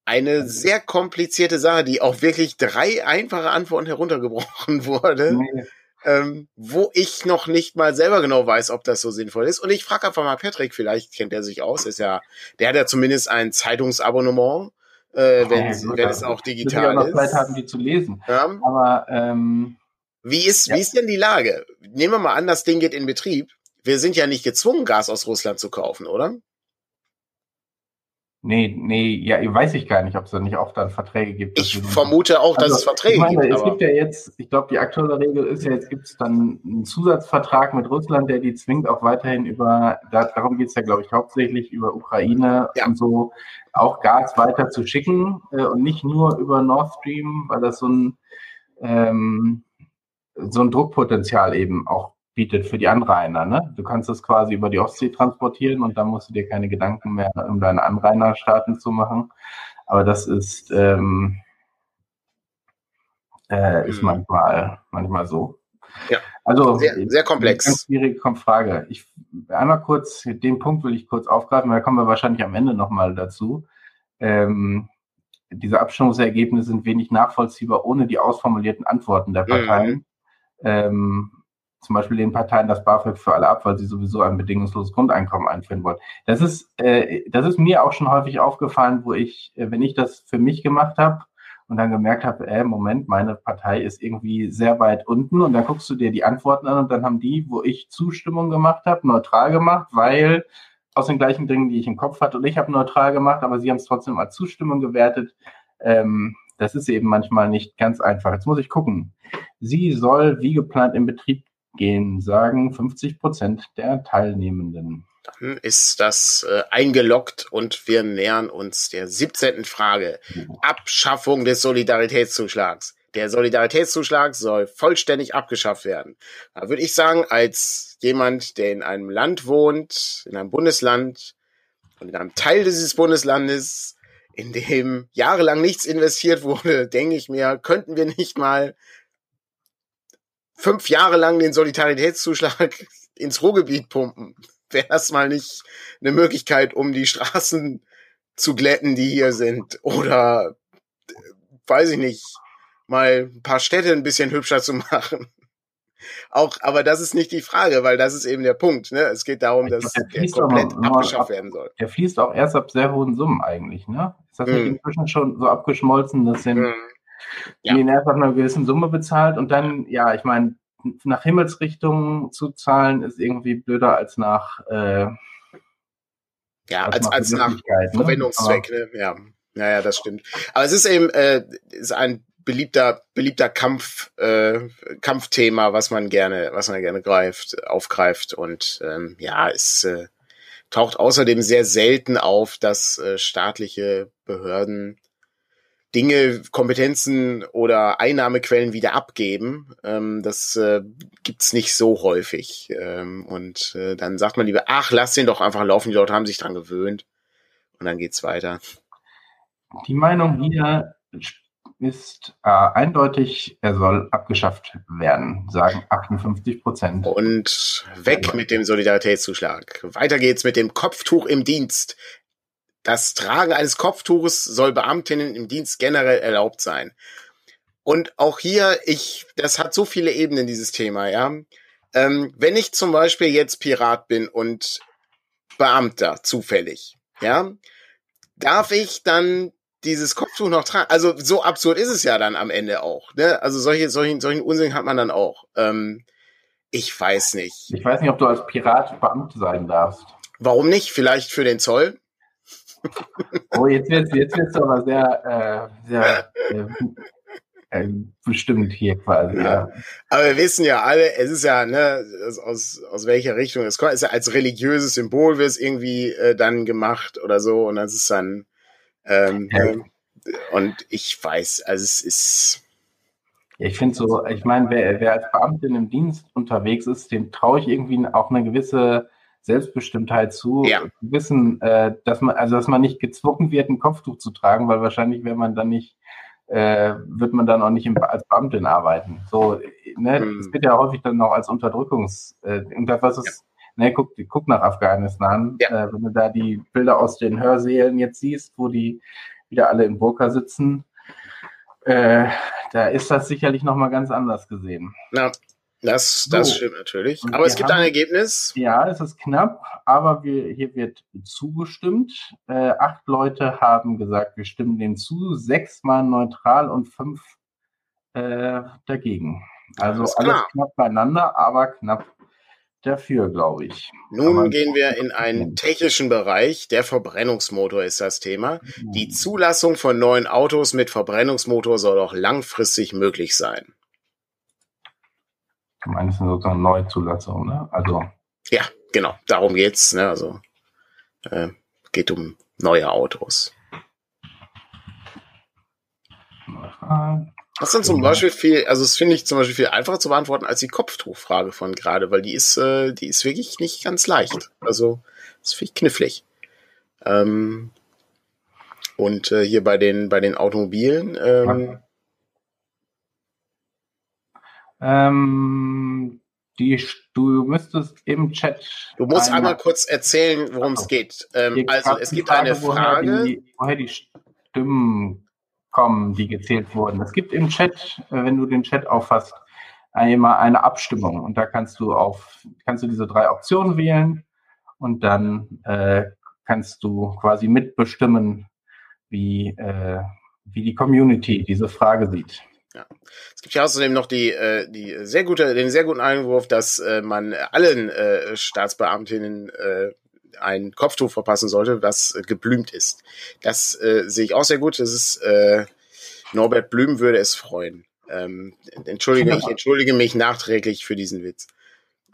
Eine also sehr komplizierte Sache, die auch wirklich drei einfache Antworten heruntergebrochen wurde. Nee ähm, wo ich noch nicht mal selber genau weiß, ob das so sinnvoll ist. Und ich frage einfach mal Patrick, vielleicht kennt er sich aus, ist ja, der hat ja zumindest ein Zeitungsabonnement, äh, wenn, ja, wenn es auch digital ich auch noch ist. Zeit haben, die zu lesen. Ja. Aber ähm, wie ist, ja. wie ist denn die Lage? Nehmen wir mal an, das Ding geht in Betrieb. Wir sind ja nicht gezwungen, Gas aus Russland zu kaufen, oder? Nee, nee, ja, weiß ich gar nicht, ob es da nicht auch dann Verträge gibt. Ich vermute auch, dass also, es Verträge ich meine, gibt. Es gibt ja jetzt, ich glaube, die aktuelle Regel ist ja, jetzt gibt es dann einen Zusatzvertrag mit Russland, der die zwingt auch weiterhin über, da, darum geht es ja, glaube ich, hauptsächlich über Ukraine ja. und so, auch Gas weiter zu schicken äh, und nicht nur über Nord Stream, weil das so ein, ähm, so ein Druckpotenzial eben auch bietet für die Anrainer. Ne? Du kannst es quasi über die Ostsee transportieren und dann musst du dir keine Gedanken mehr um deine Anrainerstaaten zu machen. Aber das ist, ähm, äh, ist mhm. manchmal, manchmal so. Ja. Also sehr, sehr komplex. Ganz schwierige Frage. Ich einmal kurz, den Punkt will ich kurz aufgreifen, weil da kommen wir wahrscheinlich am Ende nochmal dazu. Ähm, diese Abstimmungsergebnisse sind wenig nachvollziehbar ohne die ausformulierten Antworten der mhm. Parteien. Mhm. Ähm, zum Beispiel den Parteien das BAföG für alle ab, weil sie sowieso ein bedingungsloses Grundeinkommen einführen wollen. Das ist, äh, das ist mir auch schon häufig aufgefallen, wo ich, äh, wenn ich das für mich gemacht habe und dann gemerkt habe, äh, Moment, meine Partei ist irgendwie sehr weit unten und dann guckst du dir die Antworten an und dann haben die, wo ich Zustimmung gemacht habe, neutral gemacht, weil aus den gleichen Dingen, die ich im Kopf hatte, und ich habe neutral gemacht, aber sie haben es trotzdem als Zustimmung gewertet. Ähm, das ist eben manchmal nicht ganz einfach. Jetzt muss ich gucken. Sie soll wie geplant in Betrieb gehen, sagen 50 Prozent der Teilnehmenden. Dann ist das äh, eingeloggt und wir nähern uns der 17. Frage. Abschaffung des Solidaritätszuschlags. Der Solidaritätszuschlag soll vollständig abgeschafft werden. Da würde ich sagen, als jemand, der in einem Land wohnt, in einem Bundesland und in einem Teil dieses Bundeslandes, in dem jahrelang nichts investiert wurde, denke ich mir, könnten wir nicht mal fünf Jahre lang den Solidaritätszuschlag ins Ruhrgebiet pumpen. Wäre das mal nicht eine Möglichkeit, um die Straßen zu glätten, die hier sind? Oder, weiß ich nicht, mal ein paar Städte ein bisschen hübscher zu machen? Auch, aber das ist nicht die Frage, weil das ist eben der Punkt. Ne? Es geht darum, dass der, der komplett abgeschafft ab, werden soll. Der fließt auch erst ab sehr hohen Summen eigentlich. Ne? Ist das mm. nicht inzwischen schon so abgeschmolzen, dass den mm ja. die erst nach einer gewissen Summe bezahlt und dann, ja, ich meine, nach Himmelsrichtung zu zahlen ist irgendwie blöder als nach äh, ja, als, als, nach, ne? Verwendungszweck, ne? Ja. Naja, das stimmt. Aber es ist eben äh, ist ein beliebter beliebter Kampf äh, Kampfthema, was man gerne was man gerne greift aufgreift und ähm, ja es äh, taucht außerdem sehr selten auf, dass äh, staatliche Behörden Dinge, Kompetenzen oder Einnahmequellen wieder abgeben. Ähm, das äh, gibt's nicht so häufig. Ähm, und äh, dann sagt man lieber, ach, lass den doch einfach laufen, die Leute haben sich dran gewöhnt. Und dann geht's weiter. Die Meinung hier ist äh, eindeutig, er soll abgeschafft werden, sagen 58 Prozent. Und weg mit dem Solidaritätszuschlag. Weiter geht's mit dem Kopftuch im Dienst. Das Tragen eines Kopftuches soll Beamtinnen im Dienst generell erlaubt sein. Und auch hier, ich, das hat so viele Ebenen, dieses Thema, ja. Ähm, wenn ich zum Beispiel jetzt Pirat bin und Beamter, zufällig, ja, darf ich dann dieses Kopftuch noch tragen? Also so absurd ist es ja dann am Ende auch. Ne? Also solche, solchen, solchen Unsinn hat man dann auch. Ähm, ich weiß nicht. Ich weiß nicht, ob du als Pirat Beamte sein darfst. Warum nicht? Vielleicht für den Zoll? Oh, jetzt wird jetzt wird's aber sehr, äh, sehr äh, äh, bestimmt hier quasi. Ja. ja. Aber wir wissen ja alle, es ist ja, ne, aus, aus welcher Richtung es kommt. Es ist ja als religiöses Symbol wird es irgendwie äh, dann gemacht oder so und das ist dann ähm, ja. äh, und ich weiß, also es ist ja, ich finde so, ich meine, wer, wer als Beamtin im Dienst unterwegs ist, dem traue ich irgendwie auch eine gewisse Selbstbestimmtheit zu, ja. wissen, äh, dass man, also dass man nicht gezwungen wird, ein Kopftuch zu tragen, weil wahrscheinlich wäre man dann nicht, äh, wird man dann auch nicht im, als Beamtin arbeiten. So, ne, mhm. es wird ja häufig dann noch als Unterdrückungs, äh, und das was ist, ja. ne, guck, guck nach Afghanistan, ja. äh, wenn du da die Bilder aus den Hörsälen jetzt siehst, wo die wieder alle in Burka sitzen, äh, da ist das sicherlich nochmal ganz anders gesehen. Ja. Das, das so. stimmt natürlich. aber es gibt haben, ein Ergebnis. Ja, es ist knapp, aber wir, hier wird zugestimmt. Äh, acht Leute haben gesagt, wir stimmen dem zu, sechs waren neutral und fünf äh, dagegen. Also alles klar. knapp beieinander, aber knapp dafür, glaube ich. Nun gehen wir in einen technischen Bereich. Der Verbrennungsmotor ist das Thema. Die mhm. Zulassung von neuen Autos mit Verbrennungsmotor soll auch langfristig möglich sein. Du meinst sozusagen Neuzulassung, ne? Also. Ja, genau. Darum geht's. Ne? Also äh, geht um neue Autos. Das sind zum Beispiel viel, also das finde ich zum Beispiel viel einfacher zu beantworten als die Kopftuchfrage von gerade, weil die ist, äh, die ist wirklich nicht ganz leicht. Also das finde ich knifflig. Ähm, und äh, hier bei den bei den Automobilen. Ähm, ähm, die, du müsstest im Chat. Du musst einmal kurz erzählen, worum es geht. Ähm, also es gibt Frage, eine Frage. Woher die, woher die Stimmen kommen, die gezählt wurden. Es gibt im Chat, äh, wenn du den Chat auffasst, einmal eine Abstimmung und da kannst du auf, kannst du diese drei Optionen wählen und dann äh, kannst du quasi mitbestimmen, wie, äh, wie die Community diese Frage sieht. Ja. Es gibt ja außerdem noch die, äh, die sehr gute, den sehr guten Einwurf, dass äh, man allen äh, Staatsbeamtinnen äh, ein Kopftuch verpassen sollte, das äh, geblümt ist. Das äh, sehe ich auch sehr gut. Das ist äh, Norbert Blüm würde es freuen. Ähm, entschuldige, ich entschuldige mich nachträglich für diesen Witz.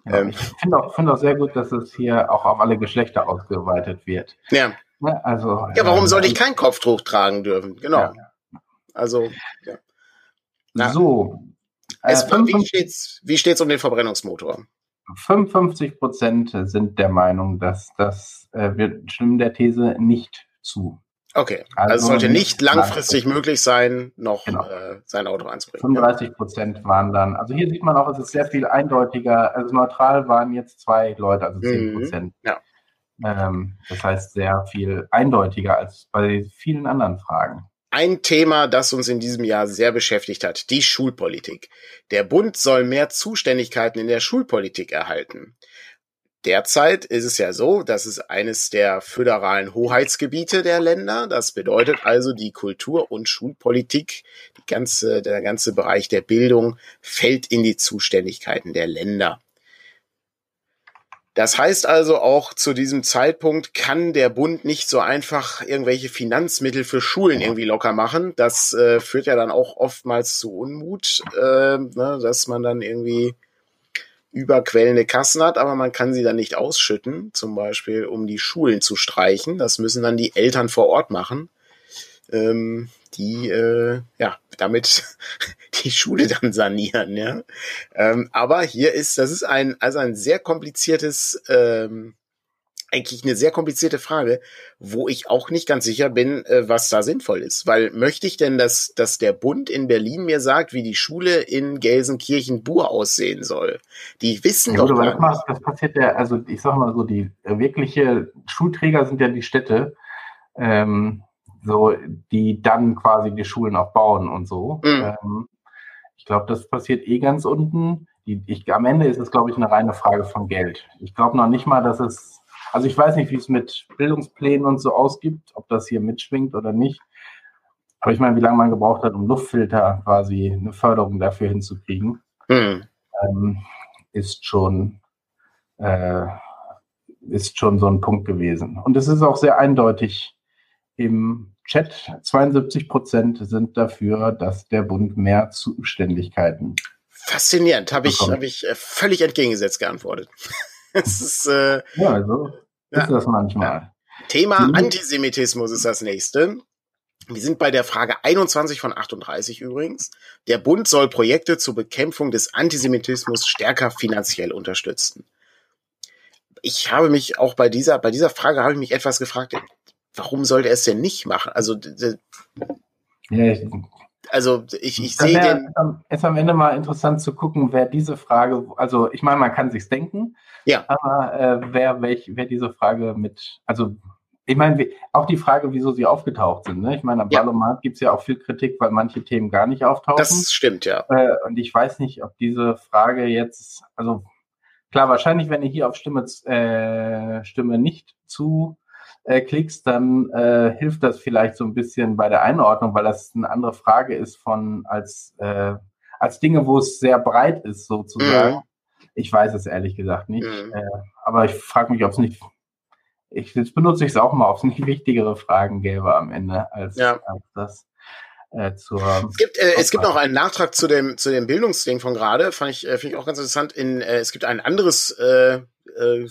Ja, ähm, ich finde auch, find auch sehr gut, dass es hier auch auf alle Geschlechter ausgeweitet wird. Ja. Ne, also, ja, warum ähm, sollte ich kein Kopftuch tragen dürfen? Genau. Ja. Also, ja. Na, so. Äh, es, wie steht's, wie steht's um den Verbrennungsmotor? 55 Prozent sind der Meinung, dass das äh, wir stimmen der These nicht zu. Okay, also, also sollte nicht langfristig möglich sein, noch genau. äh, sein Auto einzubringen. 35 Prozent waren dann, also hier sieht man auch, es ist sehr viel eindeutiger, also neutral waren jetzt zwei Leute, also 10 Prozent. Mhm, ja. Ähm, das heißt sehr viel eindeutiger als bei vielen anderen Fragen. Ein Thema, das uns in diesem Jahr sehr beschäftigt hat, die Schulpolitik. Der Bund soll mehr Zuständigkeiten in der Schulpolitik erhalten. Derzeit ist es ja so, dass es eines der föderalen Hoheitsgebiete der Länder. Das bedeutet also, die Kultur- und Schulpolitik, die ganze, der ganze Bereich der Bildung fällt in die Zuständigkeiten der Länder. Das heißt also auch zu diesem Zeitpunkt kann der Bund nicht so einfach irgendwelche Finanzmittel für Schulen irgendwie locker machen. Das äh, führt ja dann auch oftmals zu Unmut, äh, ne, dass man dann irgendwie überquellende Kassen hat, aber man kann sie dann nicht ausschütten, zum Beispiel um die Schulen zu streichen. Das müssen dann die Eltern vor Ort machen. Ähm, die äh, ja damit die Schule dann sanieren, ja. Ähm, aber hier ist, das ist ein, also ein sehr kompliziertes, ähm, eigentlich eine sehr komplizierte Frage, wo ich auch nicht ganz sicher bin, äh, was da sinnvoll ist. Weil möchte ich denn, dass, dass der Bund in Berlin mir sagt, wie die Schule in Gelsenkirchen-Bur aussehen soll? Die wissen ja, doch gar das, das passiert ja, also ich sag mal so, die wirkliche Schulträger sind ja die Städte. Ähm, so die dann quasi die Schulen auch bauen und so. Mhm. Ähm, ich glaube, das passiert eh ganz unten. Die, ich, am Ende ist es, glaube ich, eine reine Frage von Geld. Ich glaube noch nicht mal, dass es, also ich weiß nicht, wie es mit Bildungsplänen und so ausgibt, ob das hier mitschwingt oder nicht. Aber ich meine, wie lange man gebraucht hat, um Luftfilter quasi eine Förderung dafür hinzukriegen, mhm. ähm, ist schon äh, ist schon so ein Punkt gewesen. Und es ist auch sehr eindeutig im Chat 72 Prozent sind dafür, dass der Bund mehr Zuständigkeiten. Faszinierend, habe ich, hab ich äh, völlig entgegengesetzt geantwortet. es ist, äh, ja, also ja. ist das manchmal. Thema mhm. Antisemitismus ist das nächste. Wir sind bei der Frage 21 von 38 übrigens. Der Bund soll Projekte zur Bekämpfung des Antisemitismus stärker finanziell unterstützen. Ich habe mich auch bei dieser, bei dieser Frage habe ich mich etwas gefragt, warum sollte er es denn nicht machen? Also, ja, ich, also ich, ich sehe den. Es ist am Ende mal interessant zu gucken, wer diese Frage, also ich meine, man kann sich's denken, ja. aber äh, wer, welch, wer diese Frage mit, also ich meine, auch die Frage, wieso sie aufgetaucht sind. Ne? Ich meine, am ja. Ballomat gibt es ja auch viel Kritik, weil manche Themen gar nicht auftauchen. Das stimmt, ja. Äh, und ich weiß nicht, ob diese Frage jetzt, also klar, wahrscheinlich, wenn ihr hier auf Stimme, äh, Stimme nicht zu äh, klickst, dann äh, hilft das vielleicht so ein bisschen bei der Einordnung, weil das eine andere Frage ist von als, äh, als Dinge, wo es sehr breit ist, sozusagen. Mhm. Ich weiß es ehrlich gesagt nicht. Mhm. Äh, aber ich frage mich, ob es nicht ich, jetzt benutze ich es auch mal, ob es nicht wichtigere Fragen gäbe am Ende als, ja. als das. Äh, zur es gibt äh, es gibt noch einen Nachtrag zu dem zu dem Bildungsding von gerade fand ich äh, finde ich auch ganz interessant in äh, es gibt ein anderes äh, äh,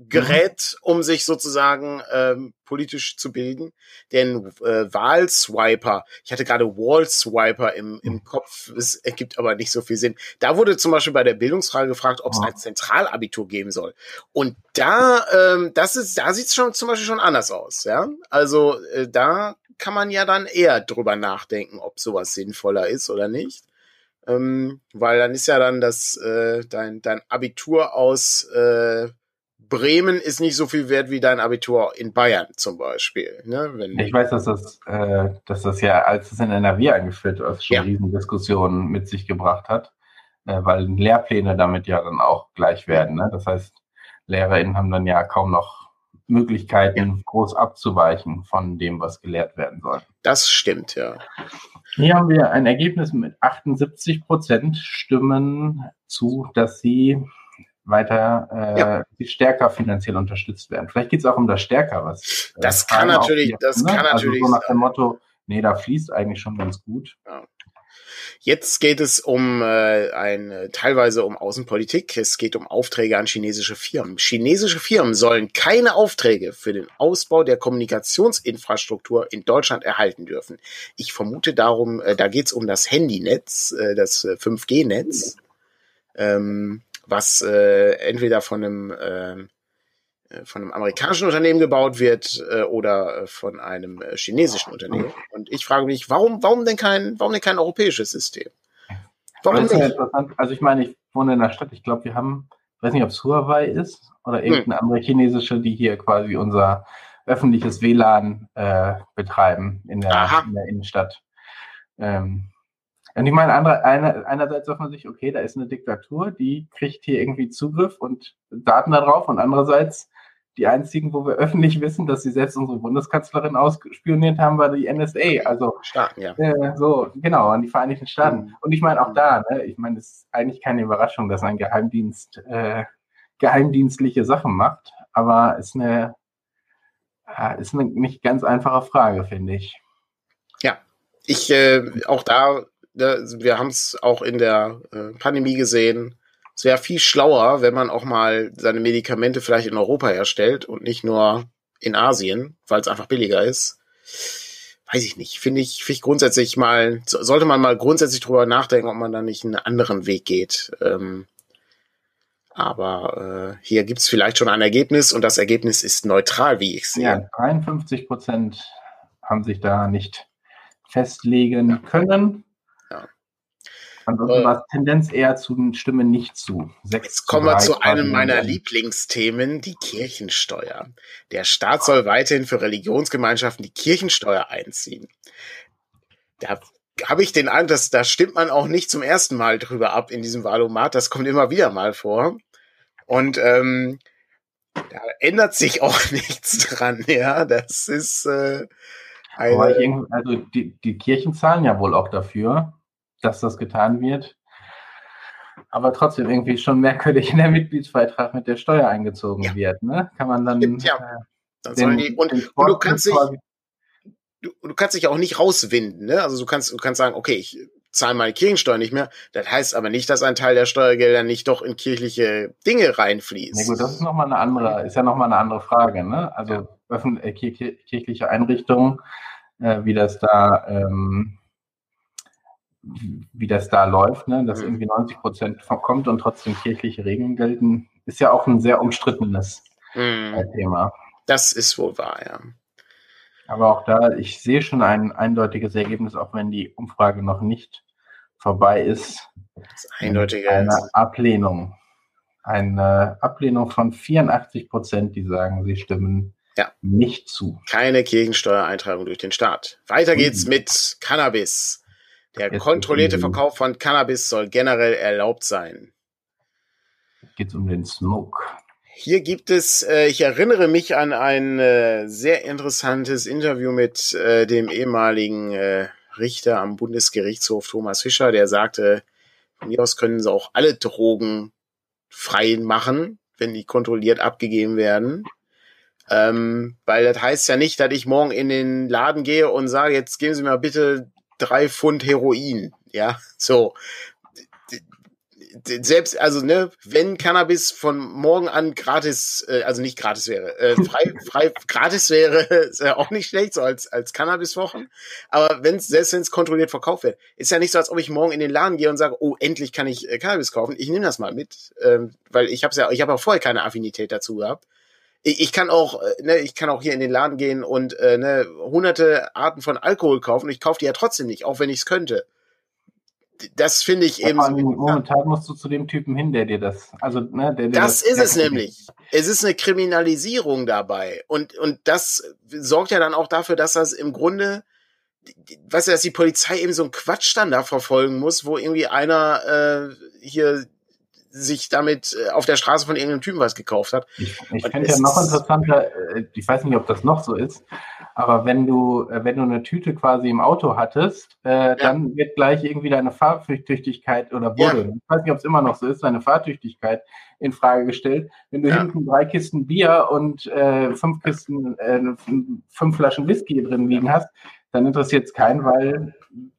Gerät, um sich sozusagen ähm, politisch zu bilden. Den äh, Wahlswiper, ich hatte gerade Wallswiper im, im mhm. Kopf, es ergibt aber nicht so viel Sinn. Da wurde zum Beispiel bei der Bildungsfrage gefragt, ob es ein Zentralabitur geben soll. Und da, ähm, das ist, da sieht es schon zum Beispiel schon anders aus. Ja, also äh, da kann man ja dann eher drüber nachdenken, ob sowas sinnvoller ist oder nicht. Ähm, weil dann ist ja dann das äh, dein dein Abitur aus äh, Bremen ist nicht so viel wert wie dein Abitur in Bayern zum Beispiel. Ne? Wenn ich weiß, dass das, äh, dass das ja, als es in NRW eingeführt ist, schon ja. Riesendiskussionen mit sich gebracht hat, äh, weil Lehrpläne damit ja dann auch gleich werden. Ne? Das heißt, LehrerInnen haben dann ja kaum noch Möglichkeiten, ja. groß abzuweichen von dem, was gelehrt werden soll. Das stimmt, ja. Hier haben wir ein Ergebnis mit 78 Prozent Stimmen zu, dass sie weiter äh, ja. stärker finanziell unterstützt werden. Vielleicht geht es auch um das Stärker, was. Äh, das kann natürlich, hier, das ne? kann natürlich. Also so nach dem Motto, nee, da fließt eigentlich schon ganz gut. Ja. Jetzt geht es um äh, ein teilweise um Außenpolitik. Es geht um Aufträge an chinesische Firmen. Chinesische Firmen sollen keine Aufträge für den Ausbau der Kommunikationsinfrastruktur in Deutschland erhalten dürfen. Ich vermute darum, äh, da geht es um das Handynetz, äh, das 5G-Netz. Ähm, was äh, entweder von einem ähm, äh, von einem amerikanischen Unternehmen gebaut wird äh, oder äh, von einem äh, chinesischen Unternehmen. Und ich frage mich, warum, warum denn kein, warum denn kein europäisches System? Warum das ist nicht? interessant. Also ich meine, ich wohne in der Stadt. Ich glaube, wir haben, ich weiß nicht, ob es Huawei ist oder hm. irgendeine hm. andere chinesische, die hier quasi unser öffentliches WLAN äh, betreiben in der, in der Innenstadt. Ähm, und ich meine, andere, eine, einerseits sagt man sich, okay, da ist eine Diktatur, die kriegt hier irgendwie Zugriff und Daten darauf und andererseits die einzigen, wo wir öffentlich wissen, dass sie selbst unsere Bundeskanzlerin ausspioniert haben, war die NSA. Also Staaten, ja. Äh, so, genau, an die Vereinigten Staaten. Mhm. Und ich meine auch da, ne, ich meine, es ist eigentlich keine Überraschung, dass ein Geheimdienst äh, geheimdienstliche Sachen macht, aber ist eine, äh, ist eine nicht ganz einfache Frage, finde ich. Ja, ich äh, auch da wir haben es auch in der äh, Pandemie gesehen. Es wäre viel schlauer, wenn man auch mal seine Medikamente vielleicht in Europa herstellt und nicht nur in Asien, weil es einfach billiger ist. Weiß ich nicht. Finde ich, finde ich grundsätzlich mal, sollte man mal grundsätzlich drüber nachdenken, ob man da nicht einen anderen Weg geht. Ähm, aber äh, hier gibt es vielleicht schon ein Ergebnis und das Ergebnis ist neutral, wie ich sehe. Ja, 53 Prozent haben sich da nicht festlegen können. Ansonsten äh, war es Tendenz eher zu den Stimmen nicht zu. Jetzt kommen wir zu einem meiner Lieblingsthemen, die Kirchensteuer. Der Staat soll weiterhin für Religionsgemeinschaften die Kirchensteuer einziehen. Da habe ich den Eindruck, dass da stimmt man auch nicht zum ersten Mal drüber ab in diesem Wahlomat. Das kommt immer wieder mal vor. Und ähm, da ändert sich auch nichts dran. Ja, das ist äh, eine, also die, die Kirchen zahlen ja wohl auch dafür dass das getan wird. Aber trotzdem irgendwie schon merkwürdig in der Mitgliedsbeitrag mit der Steuer eingezogen ja. wird. Ne? Kann man dann. Stimmt, ja. Äh, dann den, die, und, und, du kannst dich, du, du, kannst dich auch nicht rauswinden. Ne? Also du kannst, du kannst sagen, okay, ich zahle meine Kirchensteuer nicht mehr. Das heißt aber nicht, dass ein Teil der Steuergelder nicht doch in kirchliche Dinge reinfließt. Ja gut, das ist nochmal eine andere, ist ja nochmal eine andere Frage. Ne? Also ja. öffentliche äh, kirchliche Einrichtungen, äh, wie das da ähm, wie das da läuft, ne? dass mhm. irgendwie 90 Prozent vorkommt und trotzdem kirchliche Regeln gelten, ist ja auch ein sehr umstrittenes. Äh, Thema. Das ist wohl wahr, ja. Aber auch da, ich sehe schon ein eindeutiges Ergebnis, auch wenn die Umfrage noch nicht vorbei ist. Das Eindeutige eine. Ablehnung. Eine Ablehnung von 84 Prozent, die sagen, sie stimmen ja. nicht zu. Keine Kirchensteuereintragung durch den Staat. Weiter geht's mhm. mit Cannabis. Der Jetzt kontrollierte Verkauf von Cannabis soll generell erlaubt sein. Geht um den Smoke. Hier gibt es, äh, ich erinnere mich an ein äh, sehr interessantes Interview mit äh, dem ehemaligen äh, Richter am Bundesgerichtshof Thomas Fischer, der sagte, von mir aus können sie auch alle Drogen frei machen, wenn die kontrolliert abgegeben werden. Ähm, weil das heißt ja nicht, dass ich morgen in den Laden gehe und sage, jetzt geben Sie mir bitte drei Pfund Heroin. Ja, so selbst, also ne, wenn Cannabis von morgen an gratis, äh, also nicht gratis wäre, äh, frei, frei, gratis wäre, ist ja auch nicht schlecht, so als, als Cannabiswochen. Aber wenn selbst wenn es kontrolliert verkauft wird, ist ja nicht so, als ob ich morgen in den Laden gehe und sage, oh, endlich kann ich äh, Cannabis kaufen. Ich nehme das mal mit, ähm, weil ich habe ja, ich habe auch vorher keine Affinität dazu gehabt. Ich, ich kann auch, äh, ne, ich kann auch hier in den Laden gehen und äh, ne, hunderte Arten von Alkohol kaufen. Ich kaufe die ja trotzdem nicht, auch wenn ich es könnte das finde ich eben. So momentan musst du zu dem Typen hin, der dir das. Also, ne, der, der das, das ist es nämlich. Es ist eine Kriminalisierung dabei. Und, und das sorgt ja dann auch dafür, dass das im Grunde, weißt du, dass die Polizei eben so einen Quatsch dann da verfolgen muss, wo irgendwie einer äh, hier sich damit äh, auf der Straße von irgendeinem Typen was gekauft hat. Ich, ich finde ja noch interessanter, äh, ich weiß nicht, ob das noch so ist, aber wenn du, äh, wenn du eine Tüte quasi im Auto hattest, äh, ja. dann wird gleich irgendwie deine Fahrtüchtigkeit oder wurde, ja. ich weiß nicht, ob es immer noch so ist, deine Fahrtüchtigkeit in Frage gestellt. Wenn du ja. hinten drei Kisten Bier und äh, fünf Kisten, äh, fünf Flaschen Whisky drin liegen hast, dann interessiert es keinen, weil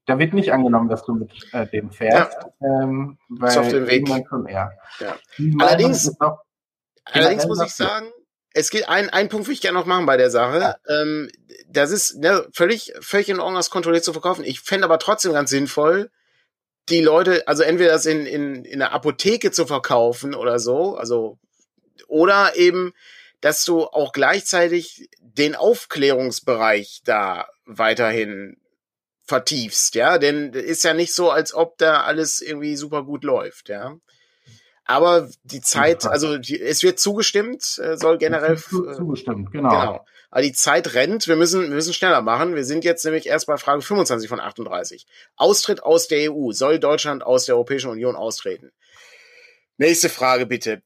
da wird nicht angenommen, dass du mit äh, dem fährst. Ja. Ähm, weil ist auf dem Weg. Schon eher. Ja. Allerdings, allerdings muss ich sagen, es geht ein, ein Punkt will ich gerne noch machen bei der Sache. Ja. Ähm, das ist ne, völlig, völlig in Ordnung, das kontrolliert zu verkaufen. Ich fände aber trotzdem ganz sinnvoll, die Leute, also entweder das in, in, in der Apotheke zu verkaufen oder so, also, oder eben, dass du auch gleichzeitig den Aufklärungsbereich da weiterhin vertiefst, ja, denn ist ja nicht so, als ob da alles irgendwie super gut läuft, ja. Aber die Zeit, also die, es wird zugestimmt, äh, soll generell äh, zugestimmt, genau. genau. Aber die Zeit rennt, wir müssen, wir müssen schneller machen. Wir sind jetzt nämlich erst bei Frage 25 von 38. Austritt aus der EU. Soll Deutschland aus der Europäischen Union austreten? Nächste Frage bitte.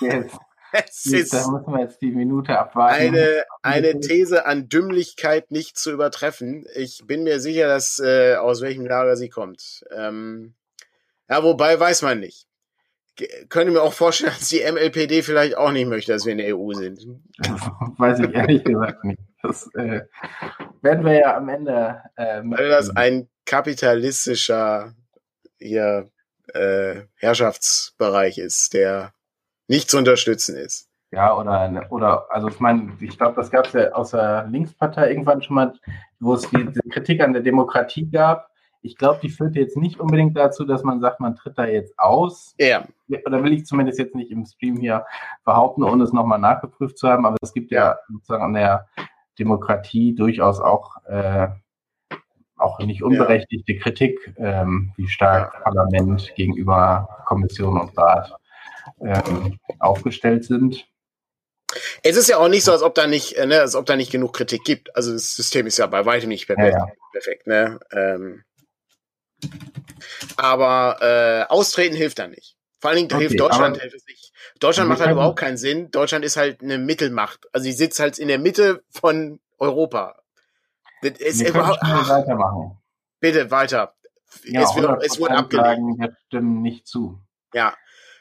Yes. Es ist da müssen wir jetzt die Minute abwarten. Eine, eine These an Dümmlichkeit nicht zu übertreffen. Ich bin mir sicher, dass äh, aus welchem Lager sie kommt. Ähm, ja, wobei weiß man nicht. G könnte mir auch vorstellen, dass die MLPD vielleicht auch nicht möchte, dass wir in der EU sind. weiß ich ehrlich gesagt nicht. Das äh, werden wir ja am Ende. Äh, Weil das ein kapitalistischer hier, äh, Herrschaftsbereich ist, der nicht zu unterstützen ist. Ja, oder, oder also ich meine, ich glaube, das gab es ja aus der Linkspartei irgendwann schon mal, wo es die, die Kritik an der Demokratie gab. Ich glaube, die führte jetzt nicht unbedingt dazu, dass man sagt, man tritt da jetzt aus. Ja. Oder will ich zumindest jetzt nicht im Stream hier behaupten, ohne es nochmal nachgeprüft zu haben. Aber es gibt ja sozusagen an der Demokratie durchaus auch, äh, auch nicht unberechtigte ja. Kritik, ähm, wie stark Parlament gegenüber Kommission und Rat aufgestellt sind. Es ist ja auch nicht so, als ob da nicht, äh, ne, als ob da nicht genug Kritik gibt. Also das System ist ja bei weitem nicht perfekt. Ja, ja. perfekt ne? Ähm, aber äh, austreten hilft da nicht. Vor allen Dingen okay, hilft Deutschland hilft es nicht. Deutschland macht halt überhaupt keinen Sinn. Deutschland ist halt eine Mittelmacht. Also sie sitzt halt in der Mitte von Europa. Das ist wir überhaupt, ach, weitermachen. Bitte weiter. Ja, es, wird, es wurde abgelehnt. wir stimmen nicht zu. Ja,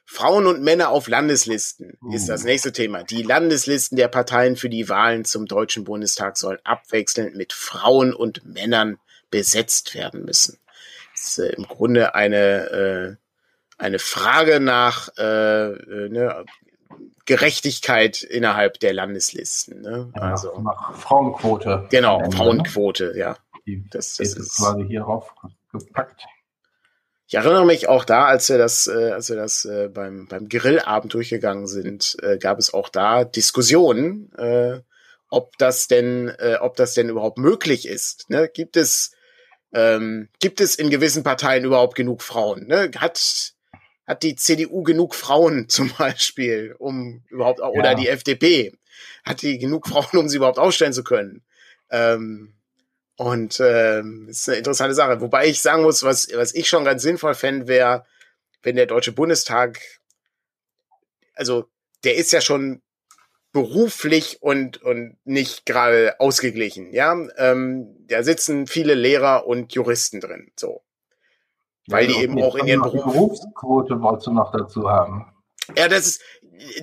Frauen und Männer auf Landeslisten ist das hm. nächste Thema. Die Landeslisten der Parteien für die Wahlen zum Deutschen Bundestag sollen abwechselnd mit Frauen und Männern besetzt werden müssen. Das ist äh, im Grunde eine, äh, eine Frage nach äh, äh ne, Gerechtigkeit innerhalb der Landeslisten. Ne? Ja, also nach Frauenquote. Genau, Frauenquote, ja. Die das, das ist quasi hier drauf gepackt. Ich erinnere mich auch da, als wir das, äh, als wir das äh, beim, beim Grillabend durchgegangen sind, äh, gab es auch da Diskussionen, äh, ob das denn, äh, ob das denn überhaupt möglich ist. Ne? Gibt es, ähm, gibt es in gewissen Parteien überhaupt genug Frauen? Ne? Hat, hat die CDU genug Frauen zum Beispiel, um überhaupt, ja. oder die FDP? hat die genug Frauen, um sie überhaupt ausstellen zu können? Ähm, und ähm, ist eine interessante Sache. Wobei ich sagen muss, was, was ich schon ganz sinnvoll fände, wäre, wenn der Deutsche Bundestag, also der ist ja schon beruflich und, und nicht gerade ausgeglichen, ja. Ähm, da sitzen viele Lehrer und Juristen drin, so. Weil ja, die eben auch in ihren Beruf. Berufsquote wolltest du noch dazu haben. Ja, das ist,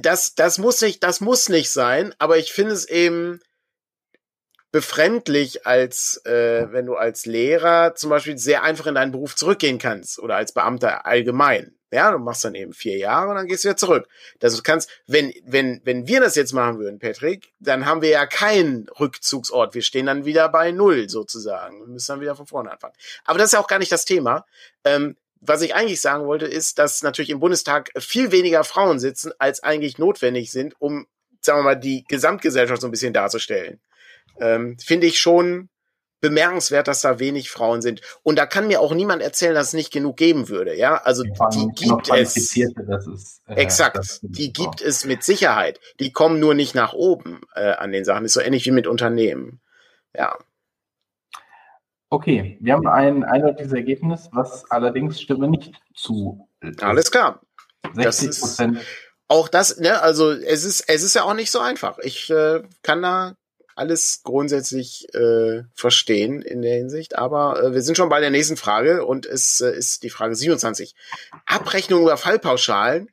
das, das muss nicht, das muss nicht sein, aber ich finde es eben befremdlich, als äh, wenn du als Lehrer zum Beispiel sehr einfach in deinen Beruf zurückgehen kannst oder als Beamter allgemein. Ja, du machst dann eben vier Jahre und dann gehst du wieder zurück. Das du kannst, wenn, wenn, wenn wir das jetzt machen würden, Patrick, dann haben wir ja keinen Rückzugsort. Wir stehen dann wieder bei Null sozusagen. Wir müssen dann wieder von vorne anfangen. Aber das ist ja auch gar nicht das Thema. Ähm, was ich eigentlich sagen wollte, ist, dass natürlich im Bundestag viel weniger Frauen sitzen, als eigentlich notwendig sind, um, sagen wir mal, die Gesamtgesellschaft so ein bisschen darzustellen. Ähm, Finde ich schon bemerkenswert, dass da wenig Frauen sind. Und da kann mir auch niemand erzählen, dass es nicht genug geben würde. Ja, also die, die gibt es. Ist, äh, exakt, die gibt es mit Sicherheit. Die kommen nur nicht nach oben äh, an den Sachen. ist so ähnlich wie mit Unternehmen. Ja. Okay, wir haben ein eindeutiges Ergebnis, was allerdings stimme nicht zu. Alles klar. 60 Prozent. Auch das, ne, also es ist, es ist ja auch nicht so einfach. Ich äh, kann da alles grundsätzlich äh, verstehen in der Hinsicht. Aber äh, wir sind schon bei der nächsten Frage und es äh, ist die Frage 27. Abrechnung über Fallpauschalen.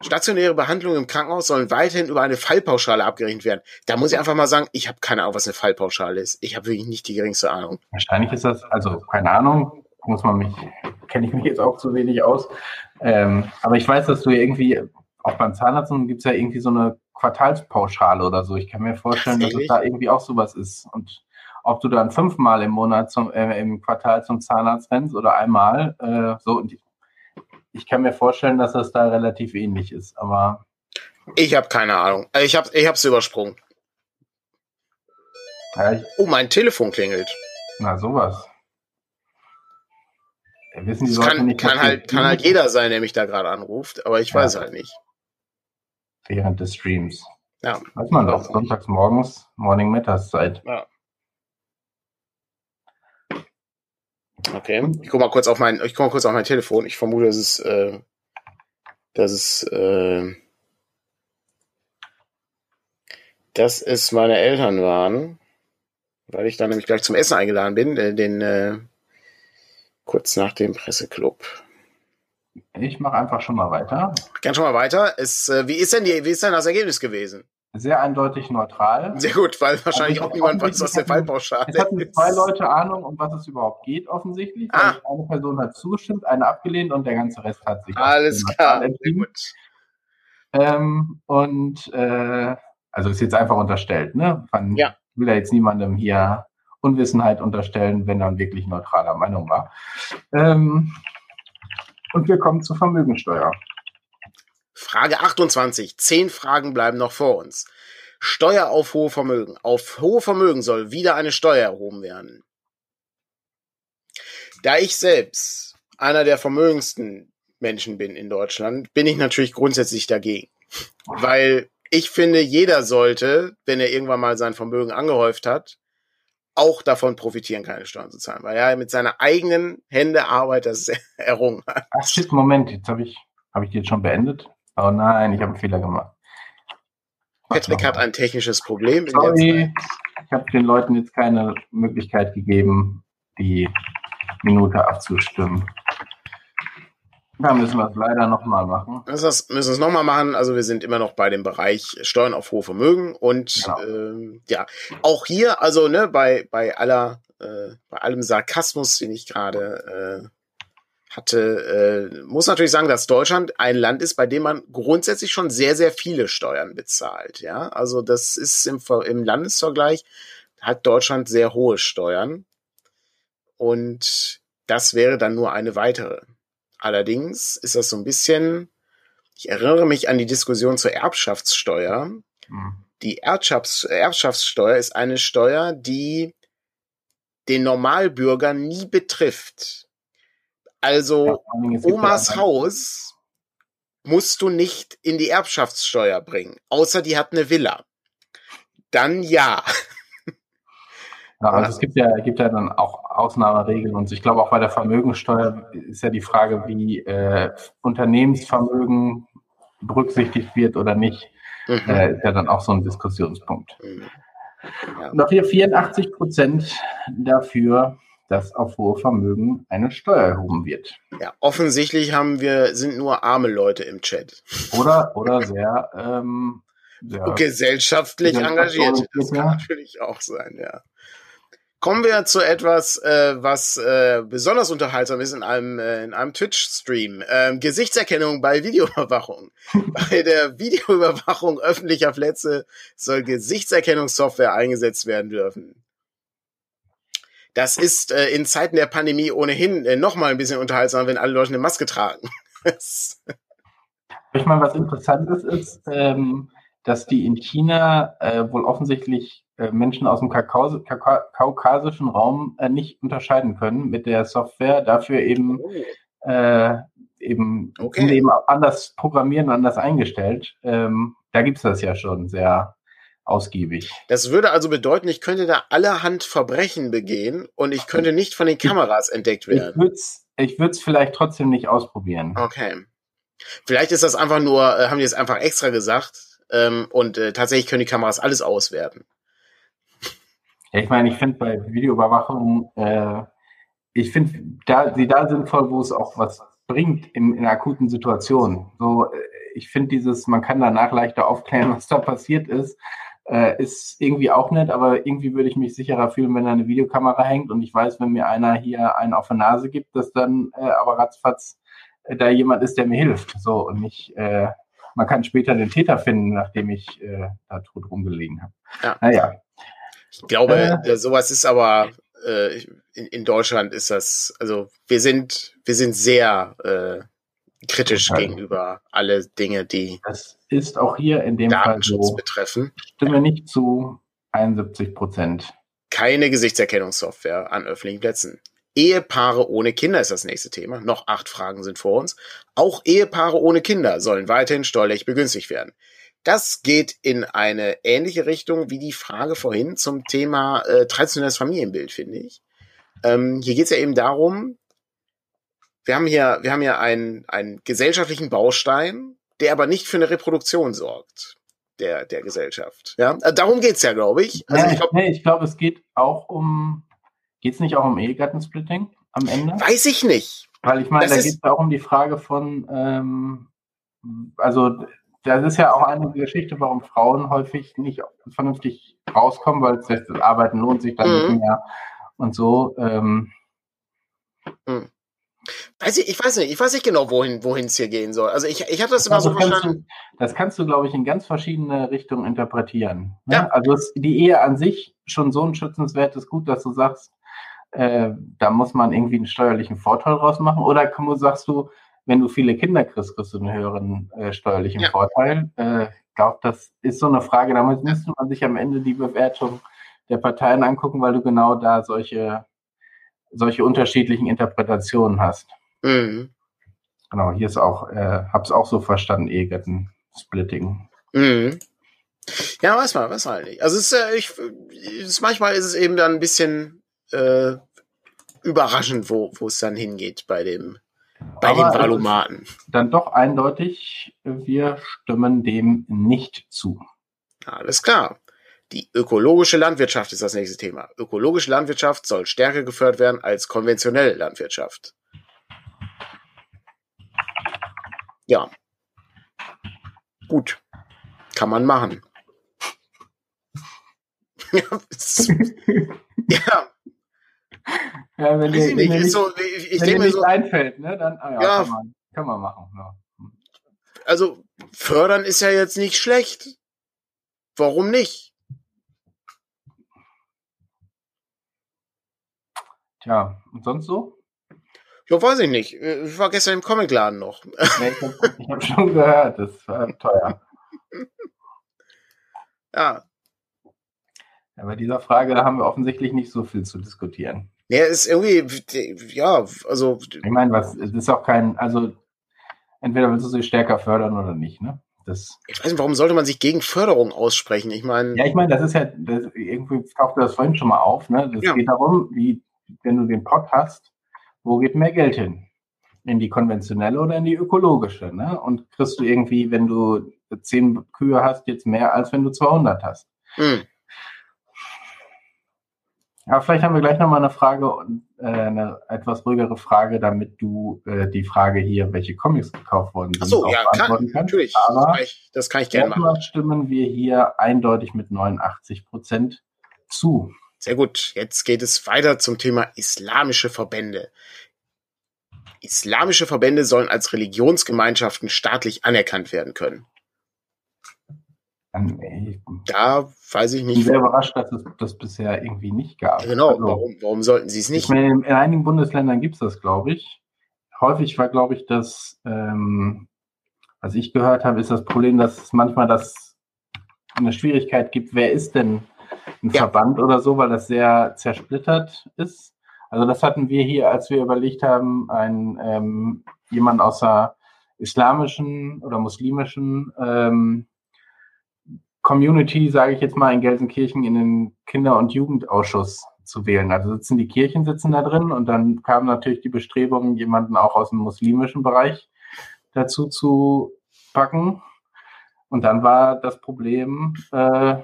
Stationäre Behandlungen im Krankenhaus sollen weiterhin über eine Fallpauschale abgerechnet werden. Da muss ich einfach mal sagen, ich habe keine Ahnung, was eine Fallpauschale ist. Ich habe wirklich nicht die geringste Ahnung. Wahrscheinlich ist das, also keine Ahnung, muss man mich, kenne ich mich jetzt auch zu wenig aus. Ähm, aber ich weiß, dass du irgendwie, auch beim Zahnarzt gibt es ja irgendwie so eine Quartalspauschale oder so. Ich kann mir vorstellen, dass es da irgendwie auch sowas ist. Und ob du dann fünfmal im Monat zum, äh, im Quartal zum Zahnarzt rennst oder einmal, äh, so. Ich kann mir vorstellen, dass das da relativ ähnlich ist, aber. Ich habe keine Ahnung. Ich habe ich hab's übersprungen. Ja, ich, oh, mein Telefon klingelt. Na, sowas. Wissen die das kann, nicht, kann halt, kann halt jeder sein, der mich da gerade anruft, aber ich ja. weiß halt nicht während des Streams. Ja. Weiß man doch, sonntags morgens, Morning Matters Zeit. Ja. Okay, ich guck mal kurz auf mein, ich guck mal kurz auf mein Telefon. Ich vermute, dass es, äh, dass es, äh, dass es meine Eltern waren, weil ich dann nämlich gleich zum Essen eingeladen bin, äh, den, äh, kurz nach dem Presseclub. Ich mache einfach schon mal weiter. Gern schon mal weiter. Es, äh, wie, ist denn die, wie ist denn das Ergebnis gewesen? Sehr eindeutig neutral. Sehr gut, weil wahrscheinlich also auch niemand weiß, was der Fallpauschale ist. Es hatten zwei Leute Ahnung, um was es überhaupt geht, offensichtlich. Ah. Eine Person hat zugestimmt, eine abgelehnt und der ganze Rest hat sich. Alles klar, sehr gut. Ähm, und äh, also ist jetzt einfach unterstellt, ne? Von, ja. will ja jetzt niemandem hier Unwissenheit unterstellen, wenn er wirklich neutraler Meinung war. Ähm, und wir kommen zur Vermögensteuer. Frage 28. Zehn Fragen bleiben noch vor uns. Steuer auf hohe Vermögen. Auf hohe Vermögen soll wieder eine Steuer erhoben werden. Da ich selbst einer der vermögendsten Menschen bin in Deutschland, bin ich natürlich grundsätzlich dagegen. Weil ich finde, jeder sollte, wenn er irgendwann mal sein Vermögen angehäuft hat, auch davon profitieren, keine Steuern zu zahlen, weil er mit seiner eigenen Hände Arbeit das errungen hat. Ach shit, Moment, jetzt habe ich, habe ich die jetzt schon beendet? Oh nein, ich habe einen Fehler gemacht. Patrick hat ein technisches Problem. Sorry, ich habe den Leuten jetzt keine Möglichkeit gegeben, die Minute abzustimmen. Da müssen wir es leider nochmal machen. Das müssen wir es nochmal machen. Also wir sind immer noch bei dem Bereich Steuern auf hohe Vermögen und genau. ähm, ja, auch hier, also ne, bei, bei aller, äh, bei allem Sarkasmus, den ich gerade äh, hatte, äh, muss natürlich sagen, dass Deutschland ein Land ist, bei dem man grundsätzlich schon sehr, sehr viele Steuern bezahlt. Ja, also das ist im, im Landesvergleich hat Deutschland sehr hohe Steuern und das wäre dann nur eine weitere. Allerdings ist das so ein bisschen, ich erinnere mich an die Diskussion zur Erbschaftssteuer. Mhm. Die Erbschafts Erbschaftssteuer ist eine Steuer, die den Normalbürger nie betrifft. Also ja, Omas Haus musst du nicht in die Erbschaftssteuer bringen, außer die hat eine Villa. dann ja. Ja, also es gibt ja, gibt ja dann auch Ausnahmeregeln und ich glaube auch bei der Vermögensteuer ist ja die Frage, wie äh, Unternehmensvermögen berücksichtigt wird oder nicht, mhm. äh, ist ja dann auch so ein Diskussionspunkt. Mhm. Ja. Und auch hier 84 Prozent dafür, dass auf hohe Vermögen eine Steuer erhoben wird. Ja, offensichtlich haben wir, sind nur arme Leute im Chat. Oder, oder sehr, ähm, sehr gesellschaftlich engagiert. Das kann natürlich auch sein, ja. Kommen wir zu etwas, äh, was äh, besonders unterhaltsam ist in einem, äh, in einem Twitch-Stream. Ähm, Gesichtserkennung bei Videoüberwachung. bei der Videoüberwachung öffentlicher Plätze soll Gesichtserkennungssoftware eingesetzt werden dürfen. Das ist äh, in Zeiten der Pandemie ohnehin äh, noch mal ein bisschen unterhaltsam, wenn alle Leute eine Maske tragen. ich meine, was Interessantes ist, ähm, dass die in China äh, wohl offensichtlich Menschen aus dem Kakao, kaukasischen Raum äh, nicht unterscheiden können mit der Software, dafür eben oh. äh, eben, okay. eben anders programmieren, anders eingestellt. Ähm, da gibt's das ja schon sehr ausgiebig. Das würde also bedeuten, ich könnte da allerhand Verbrechen begehen und ich könnte nicht von den Kameras entdeckt werden. Ich würde es vielleicht trotzdem nicht ausprobieren. Okay. Vielleicht ist das einfach nur, äh, haben die es einfach extra gesagt ähm, und äh, tatsächlich können die Kameras alles auswerten. Ja, ich meine, ich finde bei Videoüberwachung, äh, ich finde da, sie da sinnvoll, wo es auch was bringt in, in akuten Situationen. So, äh, ich finde dieses, man kann danach leichter aufklären, was da passiert ist, äh, ist irgendwie auch nett, aber irgendwie würde ich mich sicherer fühlen, wenn da eine Videokamera hängt und ich weiß, wenn mir einer hier einen auf der Nase gibt, dass dann äh, aber ratzfatz äh, da jemand ist, der mir hilft. So und nicht, äh, man kann später den Täter finden, nachdem ich äh, da tot rumgelegen habe. Ja. Naja, ich glaube, äh, sowas ist aber äh, in, in, Deutschland ist das, also wir sind, wir sind sehr äh, kritisch okay. gegenüber alle Dinge, die das ist auch hier in dem Datenschutz Fall so. betreffen. Stimme nicht zu 71 Prozent. Keine Gesichtserkennungssoftware an öffentlichen Plätzen. Ehepaare ohne Kinder ist das nächste Thema. Noch acht Fragen sind vor uns. Auch Ehepaare ohne Kinder sollen weiterhin steuerlich begünstigt werden. Das geht in eine ähnliche Richtung wie die Frage vorhin zum Thema äh, traditionelles Familienbild, finde ich. Ähm, hier geht es ja eben darum, wir haben hier, wir haben hier einen, einen gesellschaftlichen Baustein, der aber nicht für eine Reproduktion sorgt der, der Gesellschaft. Ja, äh, darum geht's ja, glaube ich. Also nee, ich glaube, nee, glaub, es geht auch um, geht's nicht auch um Ehegattensplitting am Ende? Weiß ich nicht. Weil ich meine, da geht es ja auch um die Frage von, ähm, also das ist ja auch eine Geschichte, warum Frauen häufig nicht vernünftig rauskommen, weil das Arbeiten lohnt sich dann mhm. nicht mehr und so. Ähm. Mhm. Weiß ich, ich weiß nicht, ich weiß nicht genau, wohin wohin es hier gehen soll. Also ich, ich hatte das immer also so verstanden. Das kannst du, glaube ich, in ganz verschiedene Richtungen interpretieren. Ne? Ja. Also ist die Ehe an sich schon so ein schützenswertes Gut, dass du sagst, äh, da muss man irgendwie einen steuerlichen Vorteil draus machen. Oder sagst du, wenn du viele Kinder kriegst, kriegst du einen höheren äh, steuerlichen ja. Vorteil. Äh, ich glaube, das ist so eine Frage. Damit müsste man sich am Ende die Bewertung der Parteien angucken, weil du genau da solche, solche unterschiedlichen Interpretationen hast. Mhm. Genau, hier ist auch, äh, hab's auch so verstanden, Ehegatten-Splitting. Mhm. Ja, weiß man, weiß man nicht. Also es ist, äh, ich, ist, manchmal ist es eben dann ein bisschen äh, überraschend, wo wo es dann hingeht bei dem bei Aber den Valomaten. Dann doch eindeutig, wir stimmen dem nicht zu. Alles klar. Die ökologische Landwirtschaft ist das nächste Thema. Ökologische Landwirtschaft soll stärker gefördert werden als konventionelle Landwirtschaft. Ja. Gut. Kann man machen. ja, ja, wenn dir, nicht, wenn so, ich, ich wenn dir nicht so, einfällt, ne, dann ah, ja, ja, kann, man, kann man machen. Ja. Also fördern ist ja jetzt nicht schlecht. Warum nicht? Tja, und sonst so? Ja, weiß ich nicht. Ich war gestern im Comicladen noch. Nee, ich habe hab schon gehört, das war teuer. ja. Bei dieser Frage haben wir offensichtlich nicht so viel zu diskutieren. Ja, ist irgendwie, ja, also. Ich meine, was, es ist auch kein, also, entweder willst du sie stärker fördern oder nicht, ne? Das ich weiß nicht, warum sollte man sich gegen Förderung aussprechen? Ich meine. Ja, ich meine, das ist ja, das, irgendwie tauchte das vorhin schon mal auf, ne? Das ja. geht darum, wie, wenn du den Pott hast, wo geht mehr Geld hin? In die konventionelle oder in die ökologische, ne? Und kriegst du irgendwie, wenn du zehn Kühe hast, jetzt mehr, als wenn du 200 hast. Hm. Aber vielleicht haben wir gleich nochmal eine Frage, äh, eine etwas ruhigere Frage, damit du äh, die Frage hier, welche Comics gekauft worden sind, Ach so, ja, kann, natürlich. Aber das kann ich, das kann ich gerne machen. stimmen wir hier eindeutig mit 89 Prozent zu. Sehr gut. Jetzt geht es weiter zum Thema islamische Verbände. Islamische Verbände sollen als Religionsgemeinschaften staatlich anerkannt werden können. Nee. Da weiß ich nicht. Ich bin sehr überrascht, dass es das bisher irgendwie nicht gab. Genau, also, warum, warum sollten sie es nicht? Ich meine, in einigen Bundesländern gibt es das, glaube ich. Häufig war, glaube ich, das, ähm, was ich gehört habe, ist das Problem, dass es manchmal das eine Schwierigkeit gibt, wer ist denn ein ja. Verband oder so, weil das sehr zersplittert ist. Also das hatten wir hier, als wir überlegt haben, ein ähm, jemand aus der islamischen oder muslimischen ähm, Community, sage ich jetzt mal, in Gelsenkirchen in den Kinder- und Jugendausschuss zu wählen. Also sitzen die Kirchen sitzen da drin und dann kam natürlich die Bestrebung, jemanden auch aus dem muslimischen Bereich dazu zu packen. Und dann war das Problem, äh,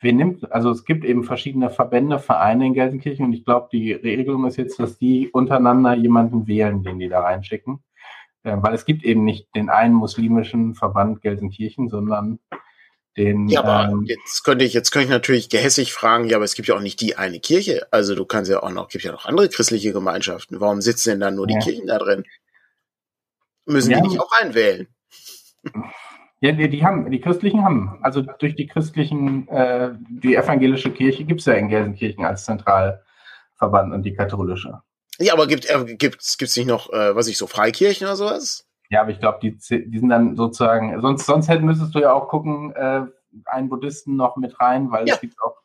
wer nimmt, also es gibt eben verschiedene Verbände, Vereine in Gelsenkirchen und ich glaube, die Regelung ist jetzt, dass die untereinander jemanden wählen, den die da reinschicken. Äh, weil es gibt eben nicht den einen muslimischen Verband Gelsenkirchen, sondern den, ja, aber ähm, jetzt könnte ich, jetzt könnte ich natürlich gehässig fragen, ja, aber es gibt ja auch nicht die eine Kirche. Also du kannst ja auch noch, gibt ja noch andere christliche Gemeinschaften. Warum sitzen denn dann nur die Kirchen da drin? Müssen ja, die nicht auch einwählen? Ja, die, die, haben, die christlichen haben, also durch die christlichen, äh, die evangelische Kirche gibt es ja in Gelsenkirchen als Zentralverband und die katholische. Ja, aber gibt es äh, gibt's, gibt's nicht noch, äh, was ich so Freikirchen oder sowas? Ja, aber ich glaube, die, die sind dann sozusagen, sonst, sonst hätten müsstest du ja auch gucken, äh, einen Buddhisten noch mit rein, weil ja. es gibt auch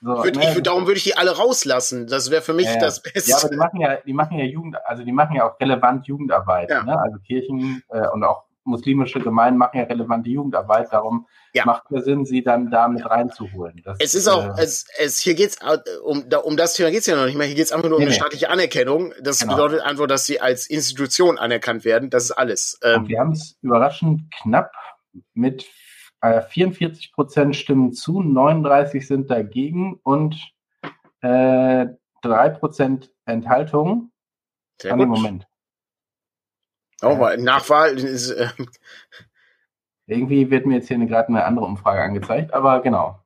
so, würd, ne, ich, darum würde ich die alle rauslassen. Das wäre für mich ja, das Beste. Ja, aber die machen ja, die machen ja Jugend, also die machen ja auch relevant Jugendarbeit. Ja. Ne? Also Kirchen äh, und auch muslimische Gemeinden machen ja relevante Jugendarbeit, darum ja. macht es Sinn, sie dann da mit reinzuholen. Das, es ist auch, äh, es, es, hier geht's um, da, um das Thema geht's ja noch nicht mehr. Hier geht's einfach nur nee, um eine staatliche Anerkennung. Das genau. bedeutet einfach, dass sie als Institution anerkannt werden. Das ist alles. Ähm, wir haben es überraschend knapp mit äh, 44 Prozent Stimmen zu, 39 sind dagegen und äh, 3 Prozent Enthaltung. Sehr An gut. Moment. Oh, äh, Nachwahl ist. Äh, irgendwie wird mir jetzt hier gerade eine andere Umfrage angezeigt, aber genau.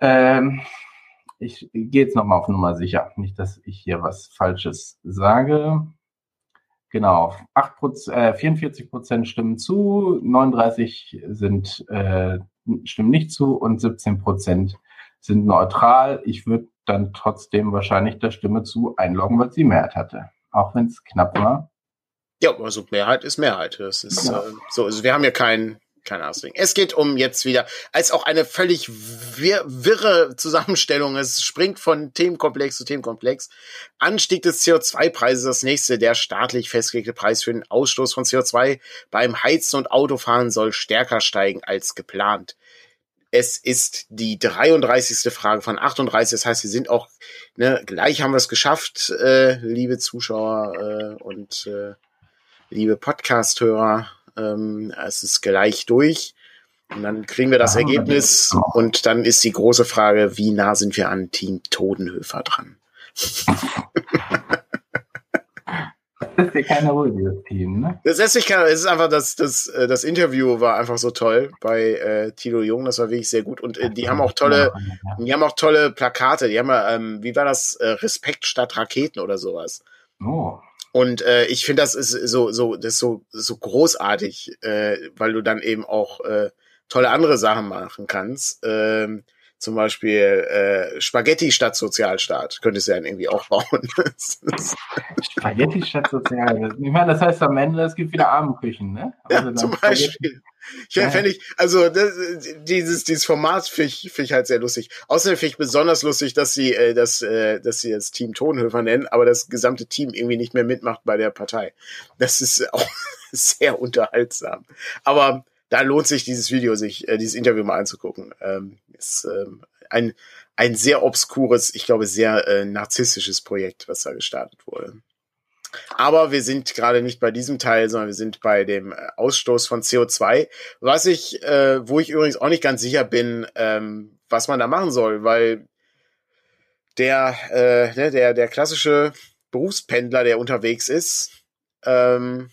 Ähm, ich gehe jetzt nochmal auf Nummer sicher. Nicht, dass ich hier was Falsches sage. Genau, 8%, äh, 44 Prozent stimmen zu, 39 sind, äh, stimmen nicht zu und 17 Prozent sind neutral. Ich würde dann trotzdem wahrscheinlich der Stimme zu einloggen, weil sie Mehrheit hatte. Auch wenn es knapp war. Ja, also Mehrheit ist Mehrheit. Das ist ja. äh, so. Also wir haben ja kein kein Ausdruck. Es geht um jetzt wieder, als auch eine völlig wir wirre Zusammenstellung. Es springt von Themenkomplex zu Themenkomplex. Anstieg des CO2-Preises, das nächste, der staatlich festgelegte Preis für den Ausstoß von CO2 beim Heizen und Autofahren soll stärker steigen als geplant. Es ist die 33. Frage von 38. Das heißt, wir sind auch, ne, gleich haben wir es geschafft, äh, liebe Zuschauer äh, und äh, liebe Podcast-Hörer, ähm, es ist gleich durch. Und dann kriegen wir das ja, Ergebnis und dann ist die große Frage, wie nah sind wir an Team Todenhöfer dran? Das ist ja keine Ruhe, dieses Team, ne? Das lässt sich keiner, es ist einfach, das, das, äh, das Interview war einfach so toll bei äh, Tilo Jung, das war wirklich sehr gut. Und äh, die haben auch tolle, die haben auch tolle Plakate, die haben ja, ähm, wie war das, äh, Respekt statt Raketen oder sowas. Oh. Und äh, ich finde, das ist so, so, das ist so, so großartig, äh, weil du dann eben auch äh, tolle andere Sachen machen kannst. Ähm, zum Beispiel äh, Spaghetti statt Sozialstaat könntest du ja irgendwie auch bauen. Spaghetti statt Sozialstaat. Ich meine, das heißt am Ende, es gibt wieder Armenküchen, ne? Also ja, zum Beispiel. Ich ja. fände ich, also das, dieses, dieses Format finde ich, find ich halt sehr lustig. Außerdem finde ich besonders lustig, dass sie, äh, dass, äh, dass sie das Team Tonhöfer nennen, aber das gesamte Team irgendwie nicht mehr mitmacht bei der Partei. Das ist auch sehr unterhaltsam. Aber da lohnt sich dieses Video, sich äh, dieses Interview mal anzugucken. Ähm, ist ähm, ein ein sehr obskures, ich glaube sehr äh, narzisstisches Projekt, was da gestartet wurde. Aber wir sind gerade nicht bei diesem Teil, sondern wir sind bei dem äh, Ausstoß von CO2, was ich, äh, wo ich übrigens auch nicht ganz sicher bin, ähm, was man da machen soll, weil der, äh, ne, der, der klassische Berufspendler, der unterwegs ist, ähm,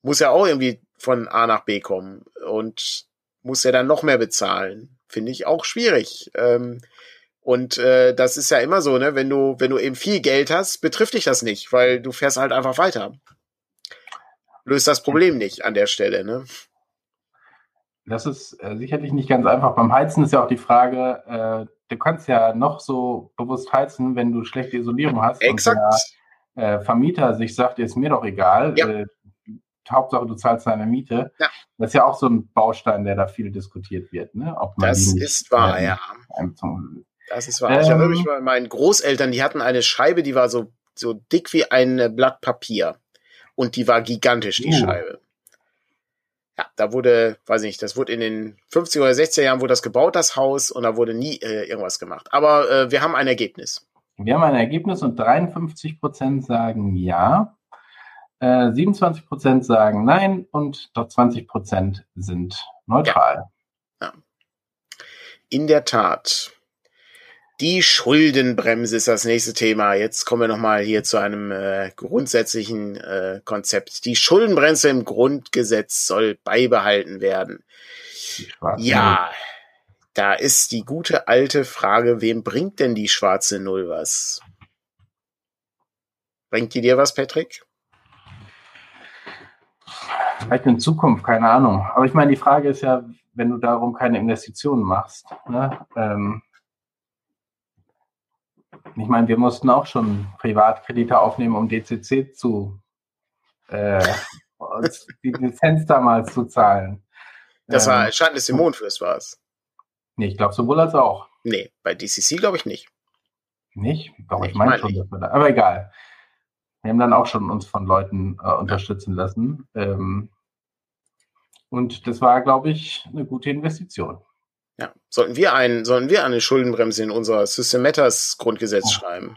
muss ja auch irgendwie von A nach B kommen und muss ja dann noch mehr bezahlen. Finde ich auch schwierig. Ähm, und äh, das ist ja immer so, ne? Wenn du, wenn du eben viel Geld hast, betrifft dich das nicht, weil du fährst halt einfach weiter. Löst das Problem nicht an der Stelle, ne? Das ist äh, sicherlich nicht ganz einfach. Beim Heizen ist ja auch die Frage, äh, du kannst ja noch so bewusst heizen, wenn du schlechte Isolierung hast. Exakt. Und der äh, Vermieter sich sagt, ist mir doch egal. Ja. Äh, Hauptsache, du zahlst deine Miete. Ja. Das ist ja auch so ein Baustein, der da viel diskutiert wird. Ne? Ob man das ist wahr, ja. Das ist wahr. Ähm, ich erinnere mich mal, meinen Großeltern, die hatten eine Scheibe, die war so, so dick wie ein Blatt Papier. Und die war gigantisch, die uh. Scheibe. Ja, da wurde, weiß ich nicht, das wurde in den 50er oder 60er Jahren wurde das gebaut, das Haus, und da wurde nie äh, irgendwas gemacht. Aber äh, wir haben ein Ergebnis. Wir haben ein Ergebnis und 53 Prozent sagen ja, äh, 27 Prozent sagen nein und doch 20 Prozent sind neutral. Ja. ja. In der Tat. Die Schuldenbremse ist das nächste Thema. Jetzt kommen wir nochmal hier zu einem äh, grundsätzlichen äh, Konzept. Die Schuldenbremse im Grundgesetz soll beibehalten werden. Ja, da ist die gute alte Frage, wem bringt denn die schwarze Null was? Bringt die dir was, Patrick? Vielleicht in Zukunft, keine Ahnung. Aber ich meine, die Frage ist ja, wenn du darum keine Investitionen machst, ne, ähm, ich meine, wir mussten auch schon Privatkredite aufnehmen, um DCC zu äh, die Lizenz damals zu zahlen. Das war ähm, Schatten des Dämonenfürst, war es. Nee, ich glaube sowohl als auch. Nee, bei DCC glaube ich nicht. Nicht? Doch, ich, ich meine schon, dass wir da, aber egal. Wir haben dann auch schon uns von Leuten äh, unterstützen lassen. Ähm, und das war, glaube ich, eine gute Investition. Ja. Sollten wir ein, sollten wir eine Schuldenbremse in unser System Matters Grundgesetz oh. schreiben?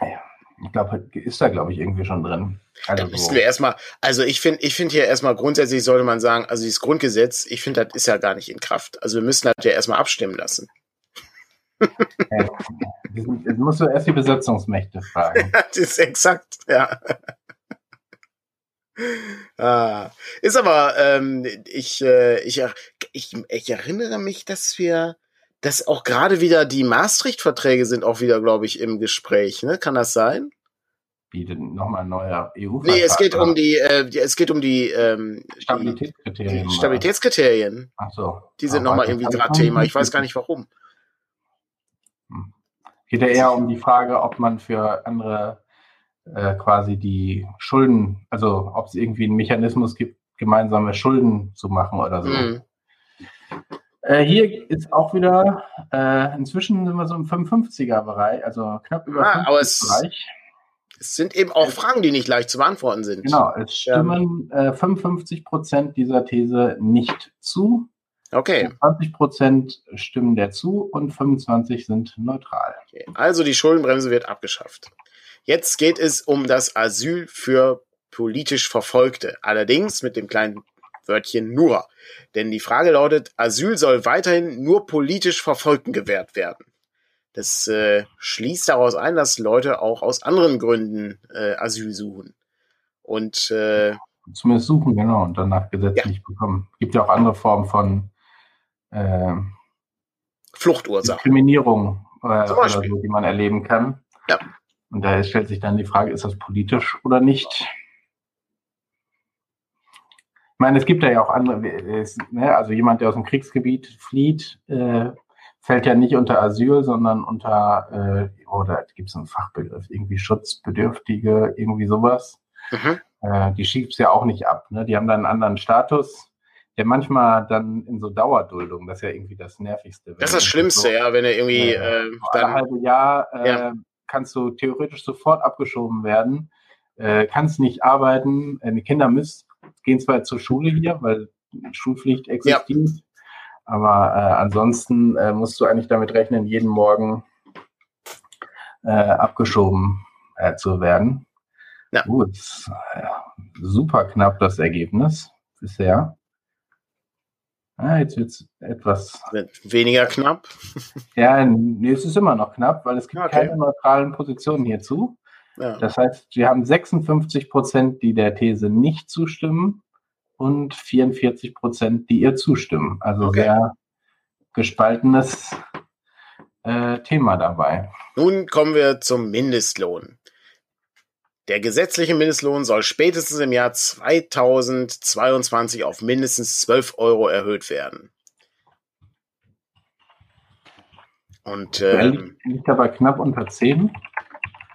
Ja, ich glaube, ist da, glaube ich, irgendwie schon drin. Also da müssen wir erstmal, also ich finde, ich finde hier erstmal grundsätzlich sollte man sagen, also dieses Grundgesetz, ich finde, das ist ja gar nicht in Kraft. Also wir müssen das ja erstmal abstimmen lassen. Ja, jetzt musst du erst die Besatzungsmächte fragen. das ist exakt, ja. Ah, ist aber, ähm, ich, äh, ich, ich, ich erinnere mich, dass wir, dass auch gerade wieder die Maastricht-Verträge sind auch wieder, glaube ich, im Gespräch. Ne? Kann das sein? Wie denn nochmal ein neuer EU-Vertrag? Nee, es geht um die, äh, es geht um die ähm, Stabilitätskriterien. Die Stabilitätskriterien. Ach so. Die sind nochmal irgendwie gerade Thema. Ich weiß gar nicht warum. Geht ja eher um die Frage, ob man für andere äh, quasi die Schulden, also ob es irgendwie einen Mechanismus gibt, gemeinsame Schulden zu machen oder so. Mhm. Äh, hier ist auch wieder, äh, inzwischen sind wir so im 55er-Bereich, also knapp über ah, 50 aber es, Bereich. Es sind eben auch Fragen, die nicht leicht zu beantworten sind. Genau, es stimmen äh, 55 Prozent dieser These nicht zu. Okay. 20 Prozent stimmen der zu und 25% sind neutral. Okay. Also die Schuldenbremse wird abgeschafft. Jetzt geht es um das Asyl für politisch Verfolgte. Allerdings mit dem kleinen Wörtchen nur. Denn die Frage lautet, Asyl soll weiterhin nur politisch Verfolgten gewährt werden. Das äh, schließt daraus ein, dass Leute auch aus anderen Gründen äh, Asyl suchen. Und äh, zumindest suchen, genau, und danach gesetzlich ja. bekommen. Gibt ja auch andere Formen von äh, Fluchtursachen. Diskriminierung äh, oder so, die man erleben kann. Ja. Und daher stellt sich dann die Frage, ist das politisch oder nicht? Ich meine, es gibt ja auch andere, ne, also jemand, der aus dem Kriegsgebiet flieht, äh, fällt ja nicht unter Asyl, sondern unter, äh, oder gibt es einen Fachbegriff, irgendwie Schutzbedürftige, irgendwie sowas. Mhm. Äh, die schiebst ja auch nicht ab. Ne? Die haben dann einen anderen Status, der manchmal dann in so Dauerduldung, das ist ja irgendwie das Nervigste. Das ist das Schlimmste, so, ja, wenn er irgendwie äh, äh, dann, halbe Jahr äh, ja kannst du theoretisch sofort abgeschoben werden, äh, kannst nicht arbeiten, äh, die Kinder müssen, gehen zwar zur Schule hier, weil Schulpflicht existiert. Ja. Aber äh, ansonsten äh, musst du eigentlich damit rechnen, jeden Morgen äh, abgeschoben äh, zu werden. Ja. Gut, super knapp das Ergebnis bisher. Ah, jetzt wird es etwas. Weniger knapp? Ja, nee, es ist immer noch knapp, weil es gibt okay. keine neutralen Positionen hierzu. Ja. Das heißt, wir haben 56 Prozent, die der These nicht zustimmen und 44 Prozent, die ihr zustimmen. Also okay. sehr gespaltenes äh, Thema dabei. Nun kommen wir zum Mindestlohn. Der gesetzliche Mindestlohn soll spätestens im Jahr 2022 auf mindestens 12 Euro erhöht werden. Und ähm, liegt aber knapp unter 10.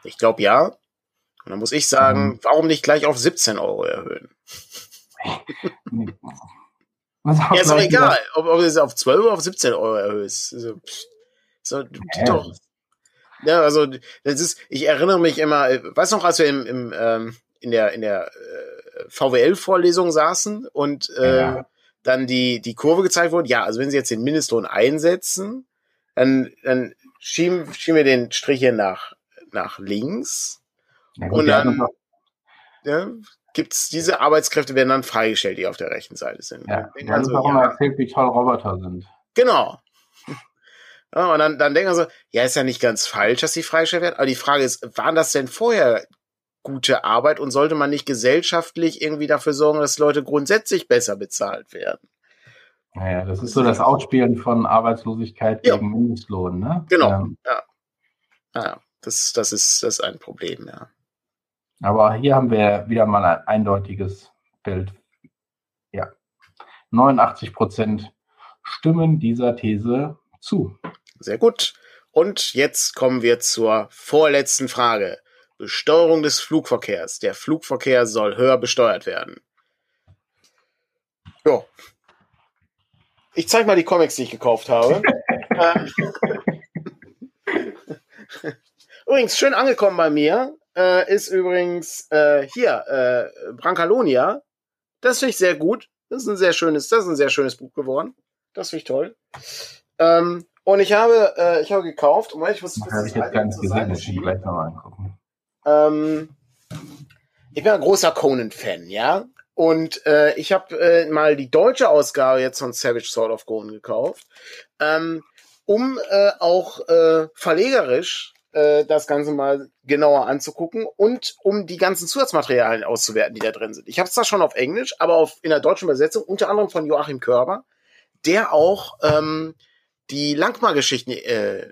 Ich glaube ja. Und dann muss ich sagen, mhm. warum nicht gleich auf 17 Euro erhöhen? ja, ist doch egal, ob, ob du es auf 12 oder auf 17 Euro erhöhst. Also, so, ja. doch, ja, also das ist, ich erinnere mich immer, äh, weißt du noch, als wir im, im ähm, in der in der äh, VWL-Vorlesung saßen und äh, ja. dann die die Kurve gezeigt wurde. Ja, also wenn Sie jetzt den Mindestlohn einsetzen, dann dann schieben schieben wir den Strich hier nach nach links ja, gut, und dann ja, gibt's diese Arbeitskräfte werden dann freigestellt, die auf der rechten Seite sind. Ja, also, warum ja, erzählt, wie toll Roboter sind. Genau. Ja, und dann, dann denken wir so, ja, ist ja nicht ganz falsch, dass sie freigestellt werden. Aber die Frage ist, waren das denn vorher gute Arbeit und sollte man nicht gesellschaftlich irgendwie dafür sorgen, dass Leute grundsätzlich besser bezahlt werden? Naja, das ist so das Ausspielen von Arbeitslosigkeit ja. gegen Mindestlohn, ne? Genau. Ähm, ja. ja. Das, das, ist, das ist ein Problem, ja. Aber hier haben wir wieder mal ein eindeutiges Bild. Ja. 89 Prozent stimmen dieser These zu. Sehr gut. Und jetzt kommen wir zur vorletzten Frage. Besteuerung des Flugverkehrs. Der Flugverkehr soll höher besteuert werden. Ja. Ich zeige mal die Comics, die ich gekauft habe. übrigens, schön angekommen bei mir äh, ist übrigens äh, hier äh, Brancalonia. Das finde ich sehr gut. Das ist ein sehr schönes, das ist ein sehr schönes Buch geworden. Das finde ich toll. Ähm, und ich habe, äh, ich habe gekauft, und ich muss das ich jetzt gar nicht gesehen, muss ich gleich nochmal angucken. Ähm, ich bin ein großer Conan-Fan, ja. Und äh, ich habe äh, mal die deutsche Ausgabe jetzt von Savage Sword of Conan gekauft, ähm, um äh, auch äh, verlegerisch äh, das Ganze mal genauer anzugucken und um die ganzen Zusatzmaterialien auszuwerten, die da drin sind. Ich habe es zwar schon auf Englisch, aber auf, in der deutschen Übersetzung, unter anderem von Joachim Körber, der auch ähm, die Langmar-Geschichten äh,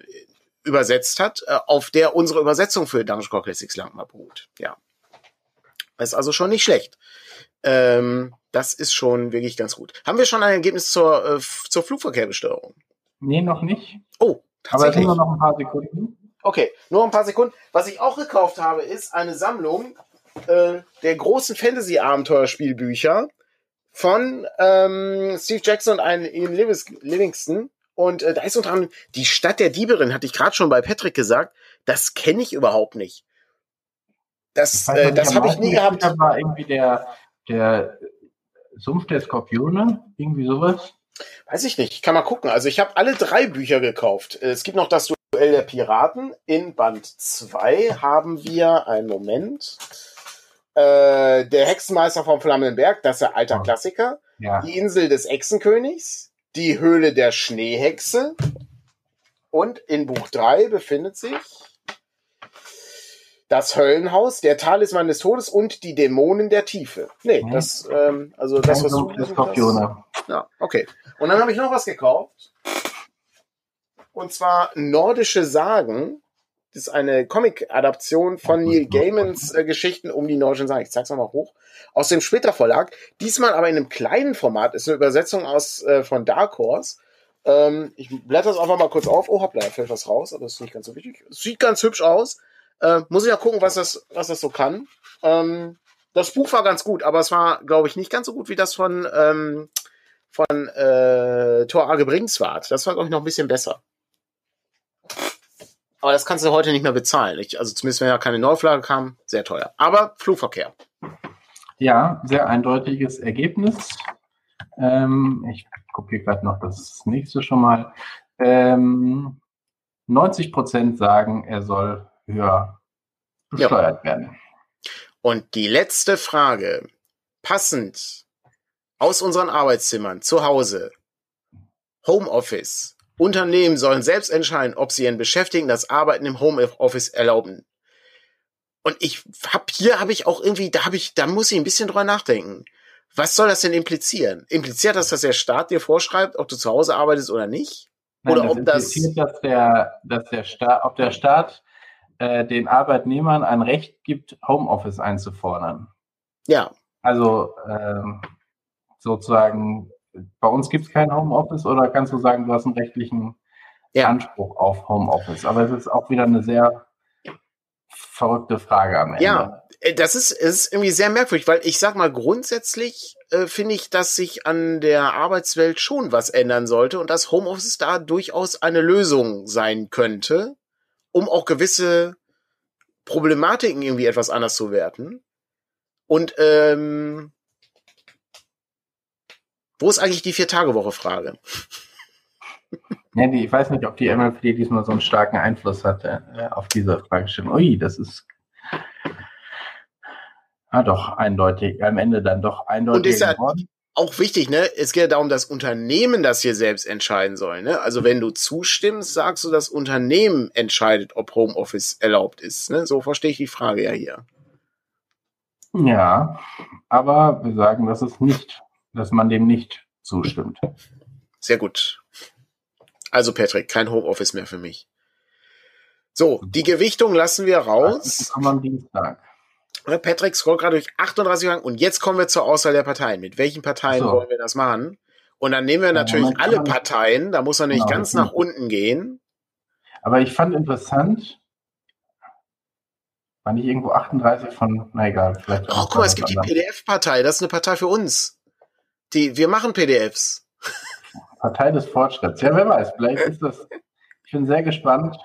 übersetzt hat, äh, auf der unsere Übersetzung für Dungeon Core Classics Langmar beruht. Ja. Ist also schon nicht schlecht. Ähm, das ist schon wirklich ganz gut. Haben wir schon ein Ergebnis zur, äh, zur Flugverkehrbesteuerung? Nee, noch nicht. Oh, Aber es sind nur noch ein paar Sekunden. Okay, nur ein paar Sekunden. Was ich auch gekauft habe, ist eine Sammlung äh, der großen Fantasy-Abenteuerspielbücher von ähm, Steve Jackson und einen Ian Livingston. Und äh, da ist unter anderem die Stadt der Dieberin, hatte ich gerade schon bei Patrick gesagt. Das kenne ich überhaupt nicht. Das, äh, das habe ich nie gehabt. Das war irgendwie der, der Sumpf der Skorpione, irgendwie sowas. Weiß ich nicht, ich kann mal gucken. Also ich habe alle drei Bücher gekauft. Es gibt noch das Duell der Piraten. In Band 2 haben wir, einen Moment, äh, der Hexenmeister vom Flammenden Berg, das ist der alter Klassiker. Ja. Die Insel des Echsenkönigs, die Höhle der Schneehexe. Und in Buch 3 befindet sich das Höllenhaus, der Talisman des Todes und die Dämonen der Tiefe. Nee, mhm. das, ähm, also das, was du. Skorpione. Ja, okay. Und dann habe ich noch was gekauft. Und zwar Nordische Sagen. Das ist eine Comic-Adaption von Neil Gaimans äh, Geschichten um die nordischen Sagen. Ich zeig's nochmal hoch. Aus dem Splitter Verlag. Diesmal aber in einem kleinen Format. Ist eine Übersetzung aus, äh, von Dark Horse. Ähm, ich blätter es einfach mal kurz auf. Oh, hoppla, da fällt was raus, aber das ist nicht ganz so wichtig. Es sieht ganz hübsch aus. Äh, muss ich ja gucken, was das, was das so kann. Ähm, das Buch war ganz gut, aber es war, glaube ich, nicht ganz so gut wie das von, ähm, von äh, Thor Arge Bringswart. Das war, glaube ich, noch ein bisschen besser. Aber das kannst du heute nicht mehr bezahlen. Ich, also zumindest wenn ja keine Neuflage kam, sehr teuer. Aber Flugverkehr. Ja, sehr eindeutiges Ergebnis. Ähm, ich kopiere gerade noch das nächste schon mal. Ähm, 90 Prozent sagen, er soll höher besteuert ja. werden. Und die letzte Frage, passend aus unseren Arbeitszimmern zu Hause, Homeoffice. Unternehmen sollen selbst entscheiden, ob sie ihren Beschäftigten das Arbeiten im Homeoffice erlauben. Und ich hab hier habe ich auch irgendwie, da habe ich, da muss ich ein bisschen drüber nachdenken. Was soll das denn implizieren? Impliziert das, dass der Staat dir vorschreibt, ob du zu Hause arbeitest oder nicht? Nein, oder das ob das dass der, dass der Staat, ob der Staat äh, den Arbeitnehmern ein Recht gibt, Homeoffice einzufordern. Ja. Also ähm, sozusagen, bei uns gibt es kein Homeoffice oder kannst du sagen, du hast einen rechtlichen ja. Anspruch auf Homeoffice? Aber es ist auch wieder eine sehr verrückte Frage am Ende. Ja, äh, das ist, ist irgendwie sehr merkwürdig, weil ich sag mal, grundsätzlich äh, finde ich, dass sich an der Arbeitswelt schon was ändern sollte und dass Homeoffice da durchaus eine Lösung sein könnte, um auch gewisse Problematiken irgendwie etwas anders zu werten. Und ähm, wo ist eigentlich die Vier-Tage-Woche-Frage? Ja, die, ich weiß nicht, ob die MLPD diesmal so einen starken Einfluss hatte äh, auf diese Fragestellung. Ui, das ist ah, doch eindeutig, am Ende dann doch eindeutig. Und ist ja auch wichtig, ne? Es geht ja darum, dass Unternehmen das hier selbst entscheiden sollen. Ne? Also wenn du zustimmst, sagst du, das Unternehmen entscheidet, ob Homeoffice erlaubt ist. Ne? So verstehe ich die Frage ja hier. Ja, aber wir sagen, dass es nicht, dass man dem nicht zustimmt. Sehr gut. Also Patrick, kein Homeoffice mehr für mich. So, die Gewichtung lassen wir raus. Am Dienstag. Patrick scrollt gerade durch 38 Fragen und jetzt kommen wir zur Auswahl der Parteien. Mit welchen Parteien so. wollen wir das machen? Und dann nehmen wir natürlich ja, alle Parteien, da muss man nicht genau, ganz nach unten gehen. Aber ich fand interessant, war nicht irgendwo 38 von, na egal, vielleicht. Oh, guck mal, es gibt die PDF-Partei, das ist eine Partei für uns. Die, wir machen PDFs. Partei des Fortschritts. Ja, wer weiß, vielleicht ist das. Ich bin sehr gespannt.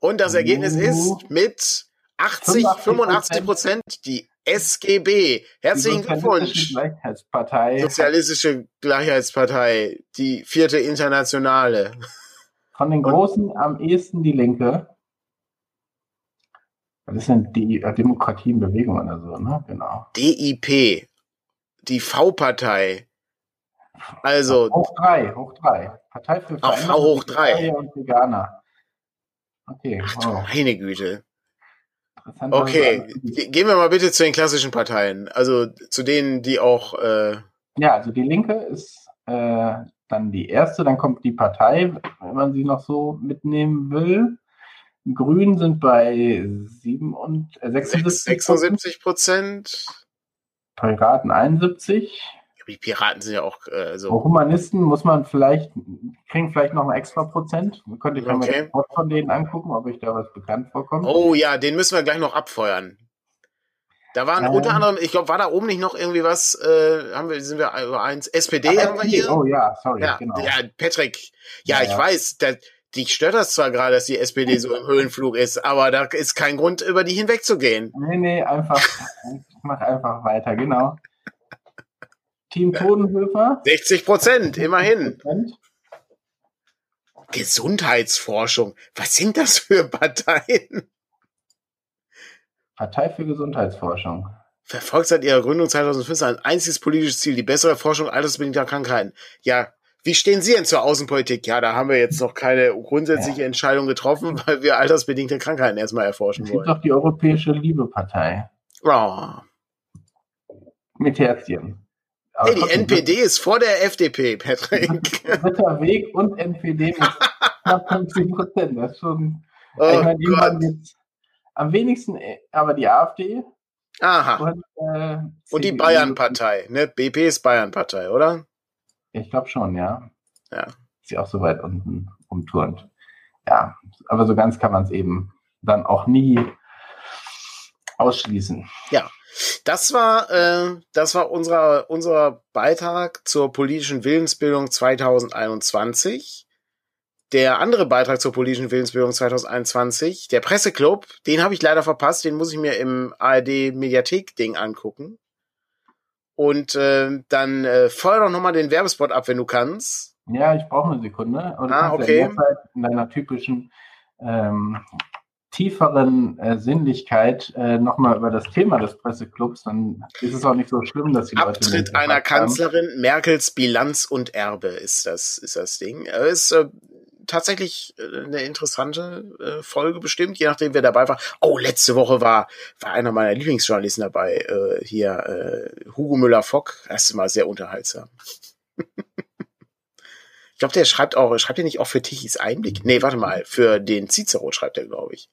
Und das Ergebnis ist mit 80, 85 Prozent die SGB. Herzlichen Glückwunsch. Gleichheitspartei. Sozialistische Gleichheitspartei. Die vierte Internationale. Von den Großen am ehesten die Linke. Das sind die äh, Demokratie in Bewegung oder so, ne? Genau. DIP. Die V-Partei. Also. Hoch drei, hoch drei. Partei für Veränderung. Auch hoch drei. Und Veganer. Okay. Ach wow. meine Güte. Okay, gehen wir mal bitte zu den klassischen Parteien. Also zu denen, die auch. Äh ja, also die Linke ist äh, dann die erste, dann kommt die Partei, wenn man sie noch so mitnehmen will. Grünen sind bei 7 und, äh, 76 Prozent. Piraten 71 die Piraten sind ja auch äh, so. Auch Humanisten muss man vielleicht, kriegen vielleicht noch ein extra Prozent. Könnte ich okay. mir von denen angucken, ob ich da was bekannt vorkomme. Oh ja, den müssen wir gleich noch abfeuern. Da waren ähm, unter anderem, ich glaube, war da oben nicht noch irgendwie was, äh, haben wir, sind wir über eins, SPD Ach, haben wir hier. Oh ja, sorry, ja, genau. Ja, Patrick, ja, ja ich ja. weiß, der, dich stört das zwar gerade, dass die SPD so im Höhenflug ist, aber da ist kein Grund, über die hinwegzugehen. Nee, nee, einfach, mach einfach weiter, genau. Team Todenhöfer. 60 Prozent, immerhin. Gesundheitsforschung. Was sind das für Parteien? Partei für Gesundheitsforschung. Verfolgt seit ihrer Gründung 2015 ein einziges politisches Ziel, die bessere Forschung altersbedingter Krankheiten. Ja, wie stehen Sie denn zur Außenpolitik? Ja, da haben wir jetzt noch keine grundsätzliche. Entscheidung getroffen, weil wir altersbedingte Krankheiten erstmal erforschen wollen. Es gibt doch die Europäische Liebepartei. Oh. Mit Herzchen. Hey, die NPD ist vor der FDP, Patrick. Dritter Weg und NPD mit knapp 50 Prozent. Das ist schon. Oh ich meine, die jetzt am wenigsten, aber die AfD. Aha. Und, äh, und die Bayern-Partei, ne? BP ist Bayern-Partei, oder? Ich glaube schon, ja. Ja. Ist sie auch so weit unten umturnt. Ja, aber so ganz kann man es eben dann auch nie ausschließen. Ja. Das war, äh, das war unser, unser Beitrag zur politischen Willensbildung 2021. Der andere Beitrag zur politischen Willensbildung 2021, der Presseclub, den habe ich leider verpasst, den muss ich mir im ARD Mediathek Ding angucken. Und äh, dann äh, feuer doch nochmal den Werbespot ab, wenn du kannst. Ja, ich brauche eine Sekunde. Und ah, okay. Ja in, in deiner typischen ähm, tieferen äh, Sinnlichkeit äh, nochmal über das Thema des Presseclubs, dann ist es auch nicht so schlimm, dass die Abtritt Leute. Abtritt einer Kanzlerin, haben. Merkels Bilanz und Erbe ist das, ist das Ding. Es ist äh, tatsächlich äh, eine interessante äh, Folge bestimmt, je nachdem, wer dabei war. Oh, letzte Woche war, war einer meiner Lieblingsjournalisten dabei, äh, hier, Hugo Müller-Fock. Das ist immer sehr unterhaltsam. ich glaube, der schreibt auch, schreibt er nicht auch für Tichys Einblick? Nee, warte mal, für den Cicero schreibt er, glaube ich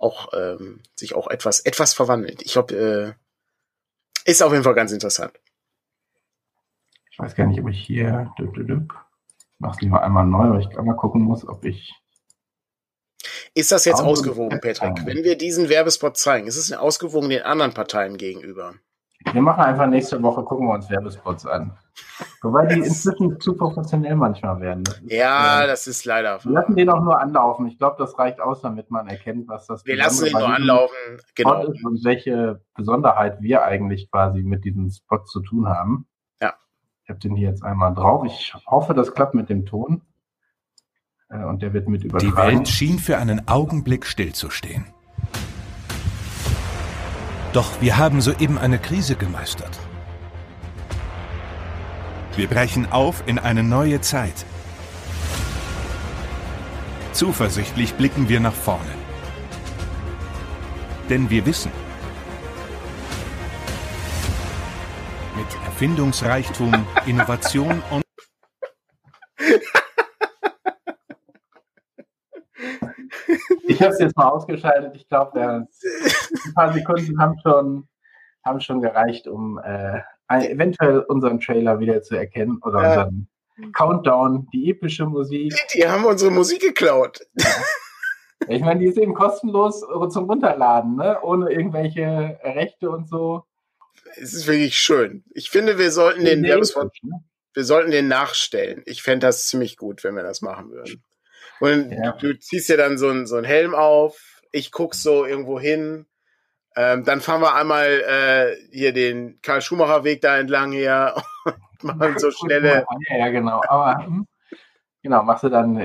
auch ähm, sich auch etwas etwas verwandelt. Ich glaube, äh, ist auf jeden Fall ganz interessant. Ich weiß gar nicht, ob ich hier düpp, mach's lieber einmal neu, weil ich einmal gucken muss, ob ich ist das jetzt ausgewogen, Patrick? Wenn wir diesen Werbespot zeigen, ist es ausgewogen den anderen Parteien gegenüber? Wir machen einfach nächste Woche, gucken wir uns Werbespots an. Wobei die inzwischen zu professionell manchmal werden. Das ist, ja, äh, das ist leider. Wir lassen den auch nur anlaufen. Ich glaube, das reicht aus, damit man erkennt, was das Wir lassen den nur anlaufen, genau. Und welche Besonderheit wir eigentlich quasi mit diesem Spot zu tun haben. Ja. Ich habe den hier jetzt einmal drauf. Ich hoffe, das klappt mit dem Ton. Äh, und der wird mit übertragen. Die Welt schien für einen Augenblick stillzustehen. Doch wir haben soeben eine Krise gemeistert. Wir brechen auf in eine neue Zeit. Zuversichtlich blicken wir nach vorne. Denn wir wissen, mit Erfindungsreichtum, Innovation und Ich habe es jetzt mal ausgeschaltet. Ich glaube, ein paar Sekunden haben schon, haben schon gereicht, um äh, eventuell unseren Trailer wieder zu erkennen oder ja. unseren Countdown, die epische Musik. Die haben unsere Musik geklaut. Ja. Ich meine, die ist eben kostenlos zum Runterladen, ne? ohne irgendwelche Rechte und so. Es ist wirklich schön. Ich finde, wir sollten den Werbespot, ne? wir sollten den nachstellen. Ich fände das ziemlich gut, wenn wir das machen würden. Und ja. du ziehst dir dann so einen so Helm auf, ich guck so irgendwo hin, ähm, dann fahren wir einmal äh, hier den Karl Schumacher Weg da entlang hier und machen so schnelle. Ja, ja, genau. Aber hm, genau, machst du dann,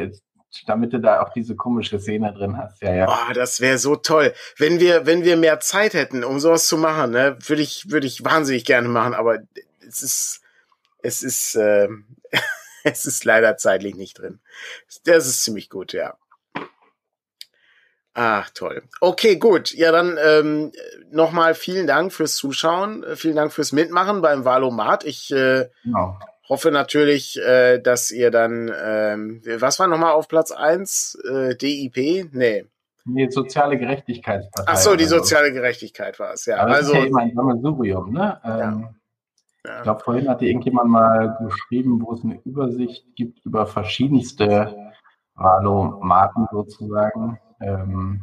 damit du da auch diese komische Szene drin hast. Ja, ja. Oh, das wäre so toll. Wenn wir, wenn wir mehr Zeit hätten, um sowas zu machen, ne, würde ich, würde ich wahnsinnig gerne machen, aber es ist, es ist, äh, es ist leider zeitlich nicht drin. Das ist ziemlich gut, ja. Ach, toll. Okay, gut. Ja, dann ähm, nochmal vielen Dank fürs Zuschauen. Äh, vielen Dank fürs Mitmachen beim Valomat. Ich äh, genau. Hoffe natürlich, äh, dass ihr dann, ähm, was war nochmal auf Platz eins? Äh, DIP? Nee. Nee, soziale Gerechtigkeitspartei. Ach so, die also. soziale Gerechtigkeit war es, ja. Aber also, das ist ja immer ein Sammelsurium, ne? Ähm, ja. Ja. Ich glaube, vorhin hatte irgendjemand mal geschrieben, wo es eine Übersicht gibt über verschiedenste Valomaten sozusagen. Ähm,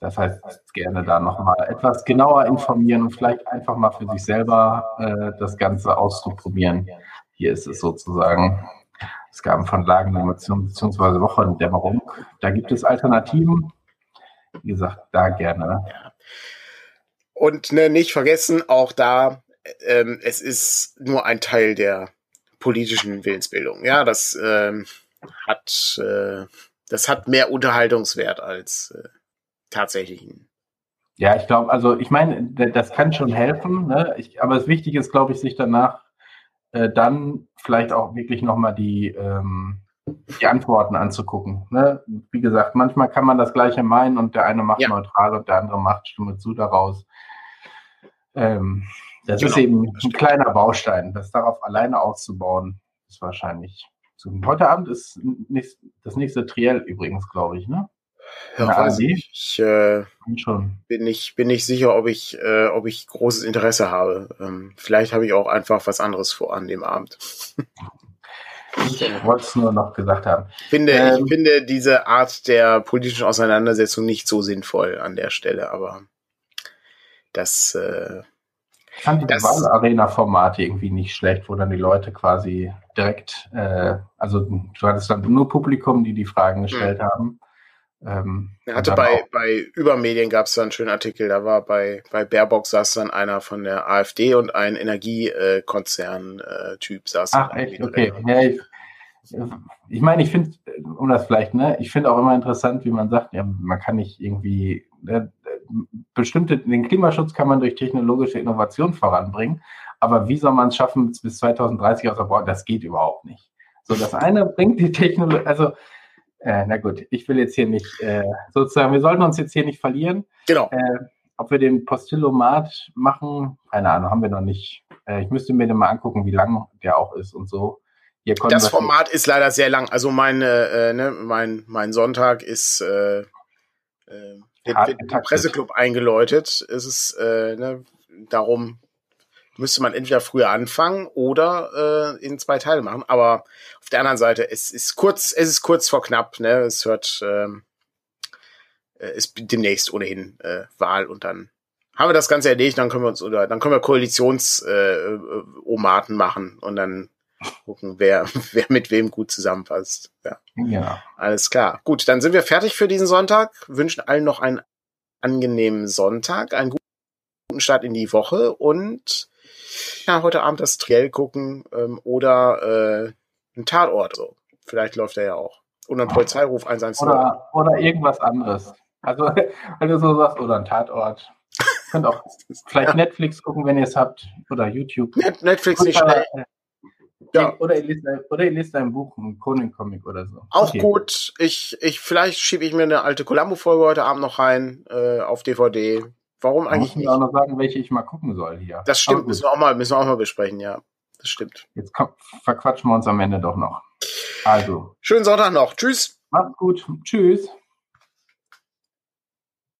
das heißt, gerne da nochmal etwas genauer informieren und vielleicht einfach mal für sich selber äh, das Ganze auszuprobieren. Hier ist es sozusagen. Es gab von Lagenanimation bzw. Wochendämmerung. Da gibt es Alternativen. Wie gesagt, da gerne. Ja. Und ne, nicht vergessen, auch da, ähm, es ist nur ein Teil der politischen Willensbildung. Ja, das ähm, hat äh, das hat mehr Unterhaltungswert als äh, tatsächlichen. Ja, ich glaube, also ich meine, das kann schon helfen, ne? ich, aber das Wichtige ist, glaube ich, sich danach äh, dann vielleicht auch wirklich nochmal die, ähm, die Antworten anzugucken. Ne? Wie gesagt, manchmal kann man das Gleiche meinen und der eine macht ja. neutral und der andere macht Stimme zu daraus. Ähm, das genau. ist eben ein kleiner Baustein. Das darauf alleine auszubauen, ist wahrscheinlich Heute Abend ist nicht, das nächste Triell übrigens, glaube ich, ne? Ja, weiß ich. Ich äh. Bin, nicht, bin nicht sicher, ob ich, äh, ob ich großes Interesse habe. Ähm, vielleicht habe ich auch einfach was anderes vor an dem Abend. ich wollte es nur noch gesagt haben. Finde, ähm, ich finde diese Art der politischen Auseinandersetzung nicht so sinnvoll an der Stelle, aber das. Äh, ich fand die Wahlarena-Formate irgendwie nicht schlecht, wo dann die Leute quasi direkt, äh, also du hattest dann nur Publikum, die die Fragen gestellt mhm. haben. Ähm, er hatte bei, bei Übermedien gab es da einen schönen Artikel, da war bei, bei Baerbock saß dann einer von der AfD und ein Energiekonzern-Typ saß. Ach, echt? Okay. Ja, ich, ich meine, ich finde, um das vielleicht, ne, ich finde auch immer interessant, wie man sagt, ja, man kann nicht irgendwie, ne, bestimmte, den Klimaschutz kann man durch technologische Innovation voranbringen, aber wie soll man es schaffen, bis 2030 aus der Bord? Das geht überhaupt nicht. So, das eine bringt die Technologie, also äh, na gut, ich will jetzt hier nicht, äh, sozusagen, wir sollten uns jetzt hier nicht verlieren. Genau. Äh, ob wir den Postillomat machen, keine Ahnung, haben wir noch nicht. Äh, ich müsste mir den mal angucken, wie lang der auch ist und so. das Format ist leider sehr lang. Also mein, äh, ne, mein, mein Sonntag ist äh, äh, wird, wird der Presseclub eingeläutet. Es ist äh, ne, darum müsste man entweder früher anfangen oder äh, in zwei Teile machen. Aber auf der anderen Seite, es ist kurz, es ist kurz vor knapp. Ne? Es hört, ähm, äh, ist demnächst ohnehin äh, Wahl und dann haben wir das Ganze erledigt. Dann können wir uns oder dann können wir Koalitions-Omaten äh, machen und dann gucken, wer, wer mit wem gut zusammenpasst. Ja. ja. Alles klar. Gut, dann sind wir fertig für diesen Sonntag. Wünschen allen noch einen angenehmen Sonntag, einen guten Start in die Woche und ja, heute Abend das Triell gucken ähm, oder äh, ein Tatort. So. Vielleicht läuft er ja auch. Oder ein Polizeiruf 110. Oder, oder irgendwas anderes. Also, wenn du so sagst, oder ein Tatort. Könnt auch vielleicht ja. Netflix gucken, wenn ihr es habt. Oder YouTube. Net Netflix nicht schnell. Ja. Oder, ihr liest, oder ihr liest ein Buch, ein Conan-Comic oder so. Auch okay. gut. Ich, ich, vielleicht schiebe ich mir eine alte Columbo-Folge heute Abend noch rein äh, auf DVD. Warum eigentlich nicht? auch noch sagen, welche ich mal gucken soll hier. Das stimmt, müssen wir, auch mal, müssen wir auch mal besprechen, ja. Das stimmt. Jetzt komm, verquatschen wir uns am Ende doch noch. Also. Schönen Sonntag noch. Tschüss. Macht's gut. Tschüss.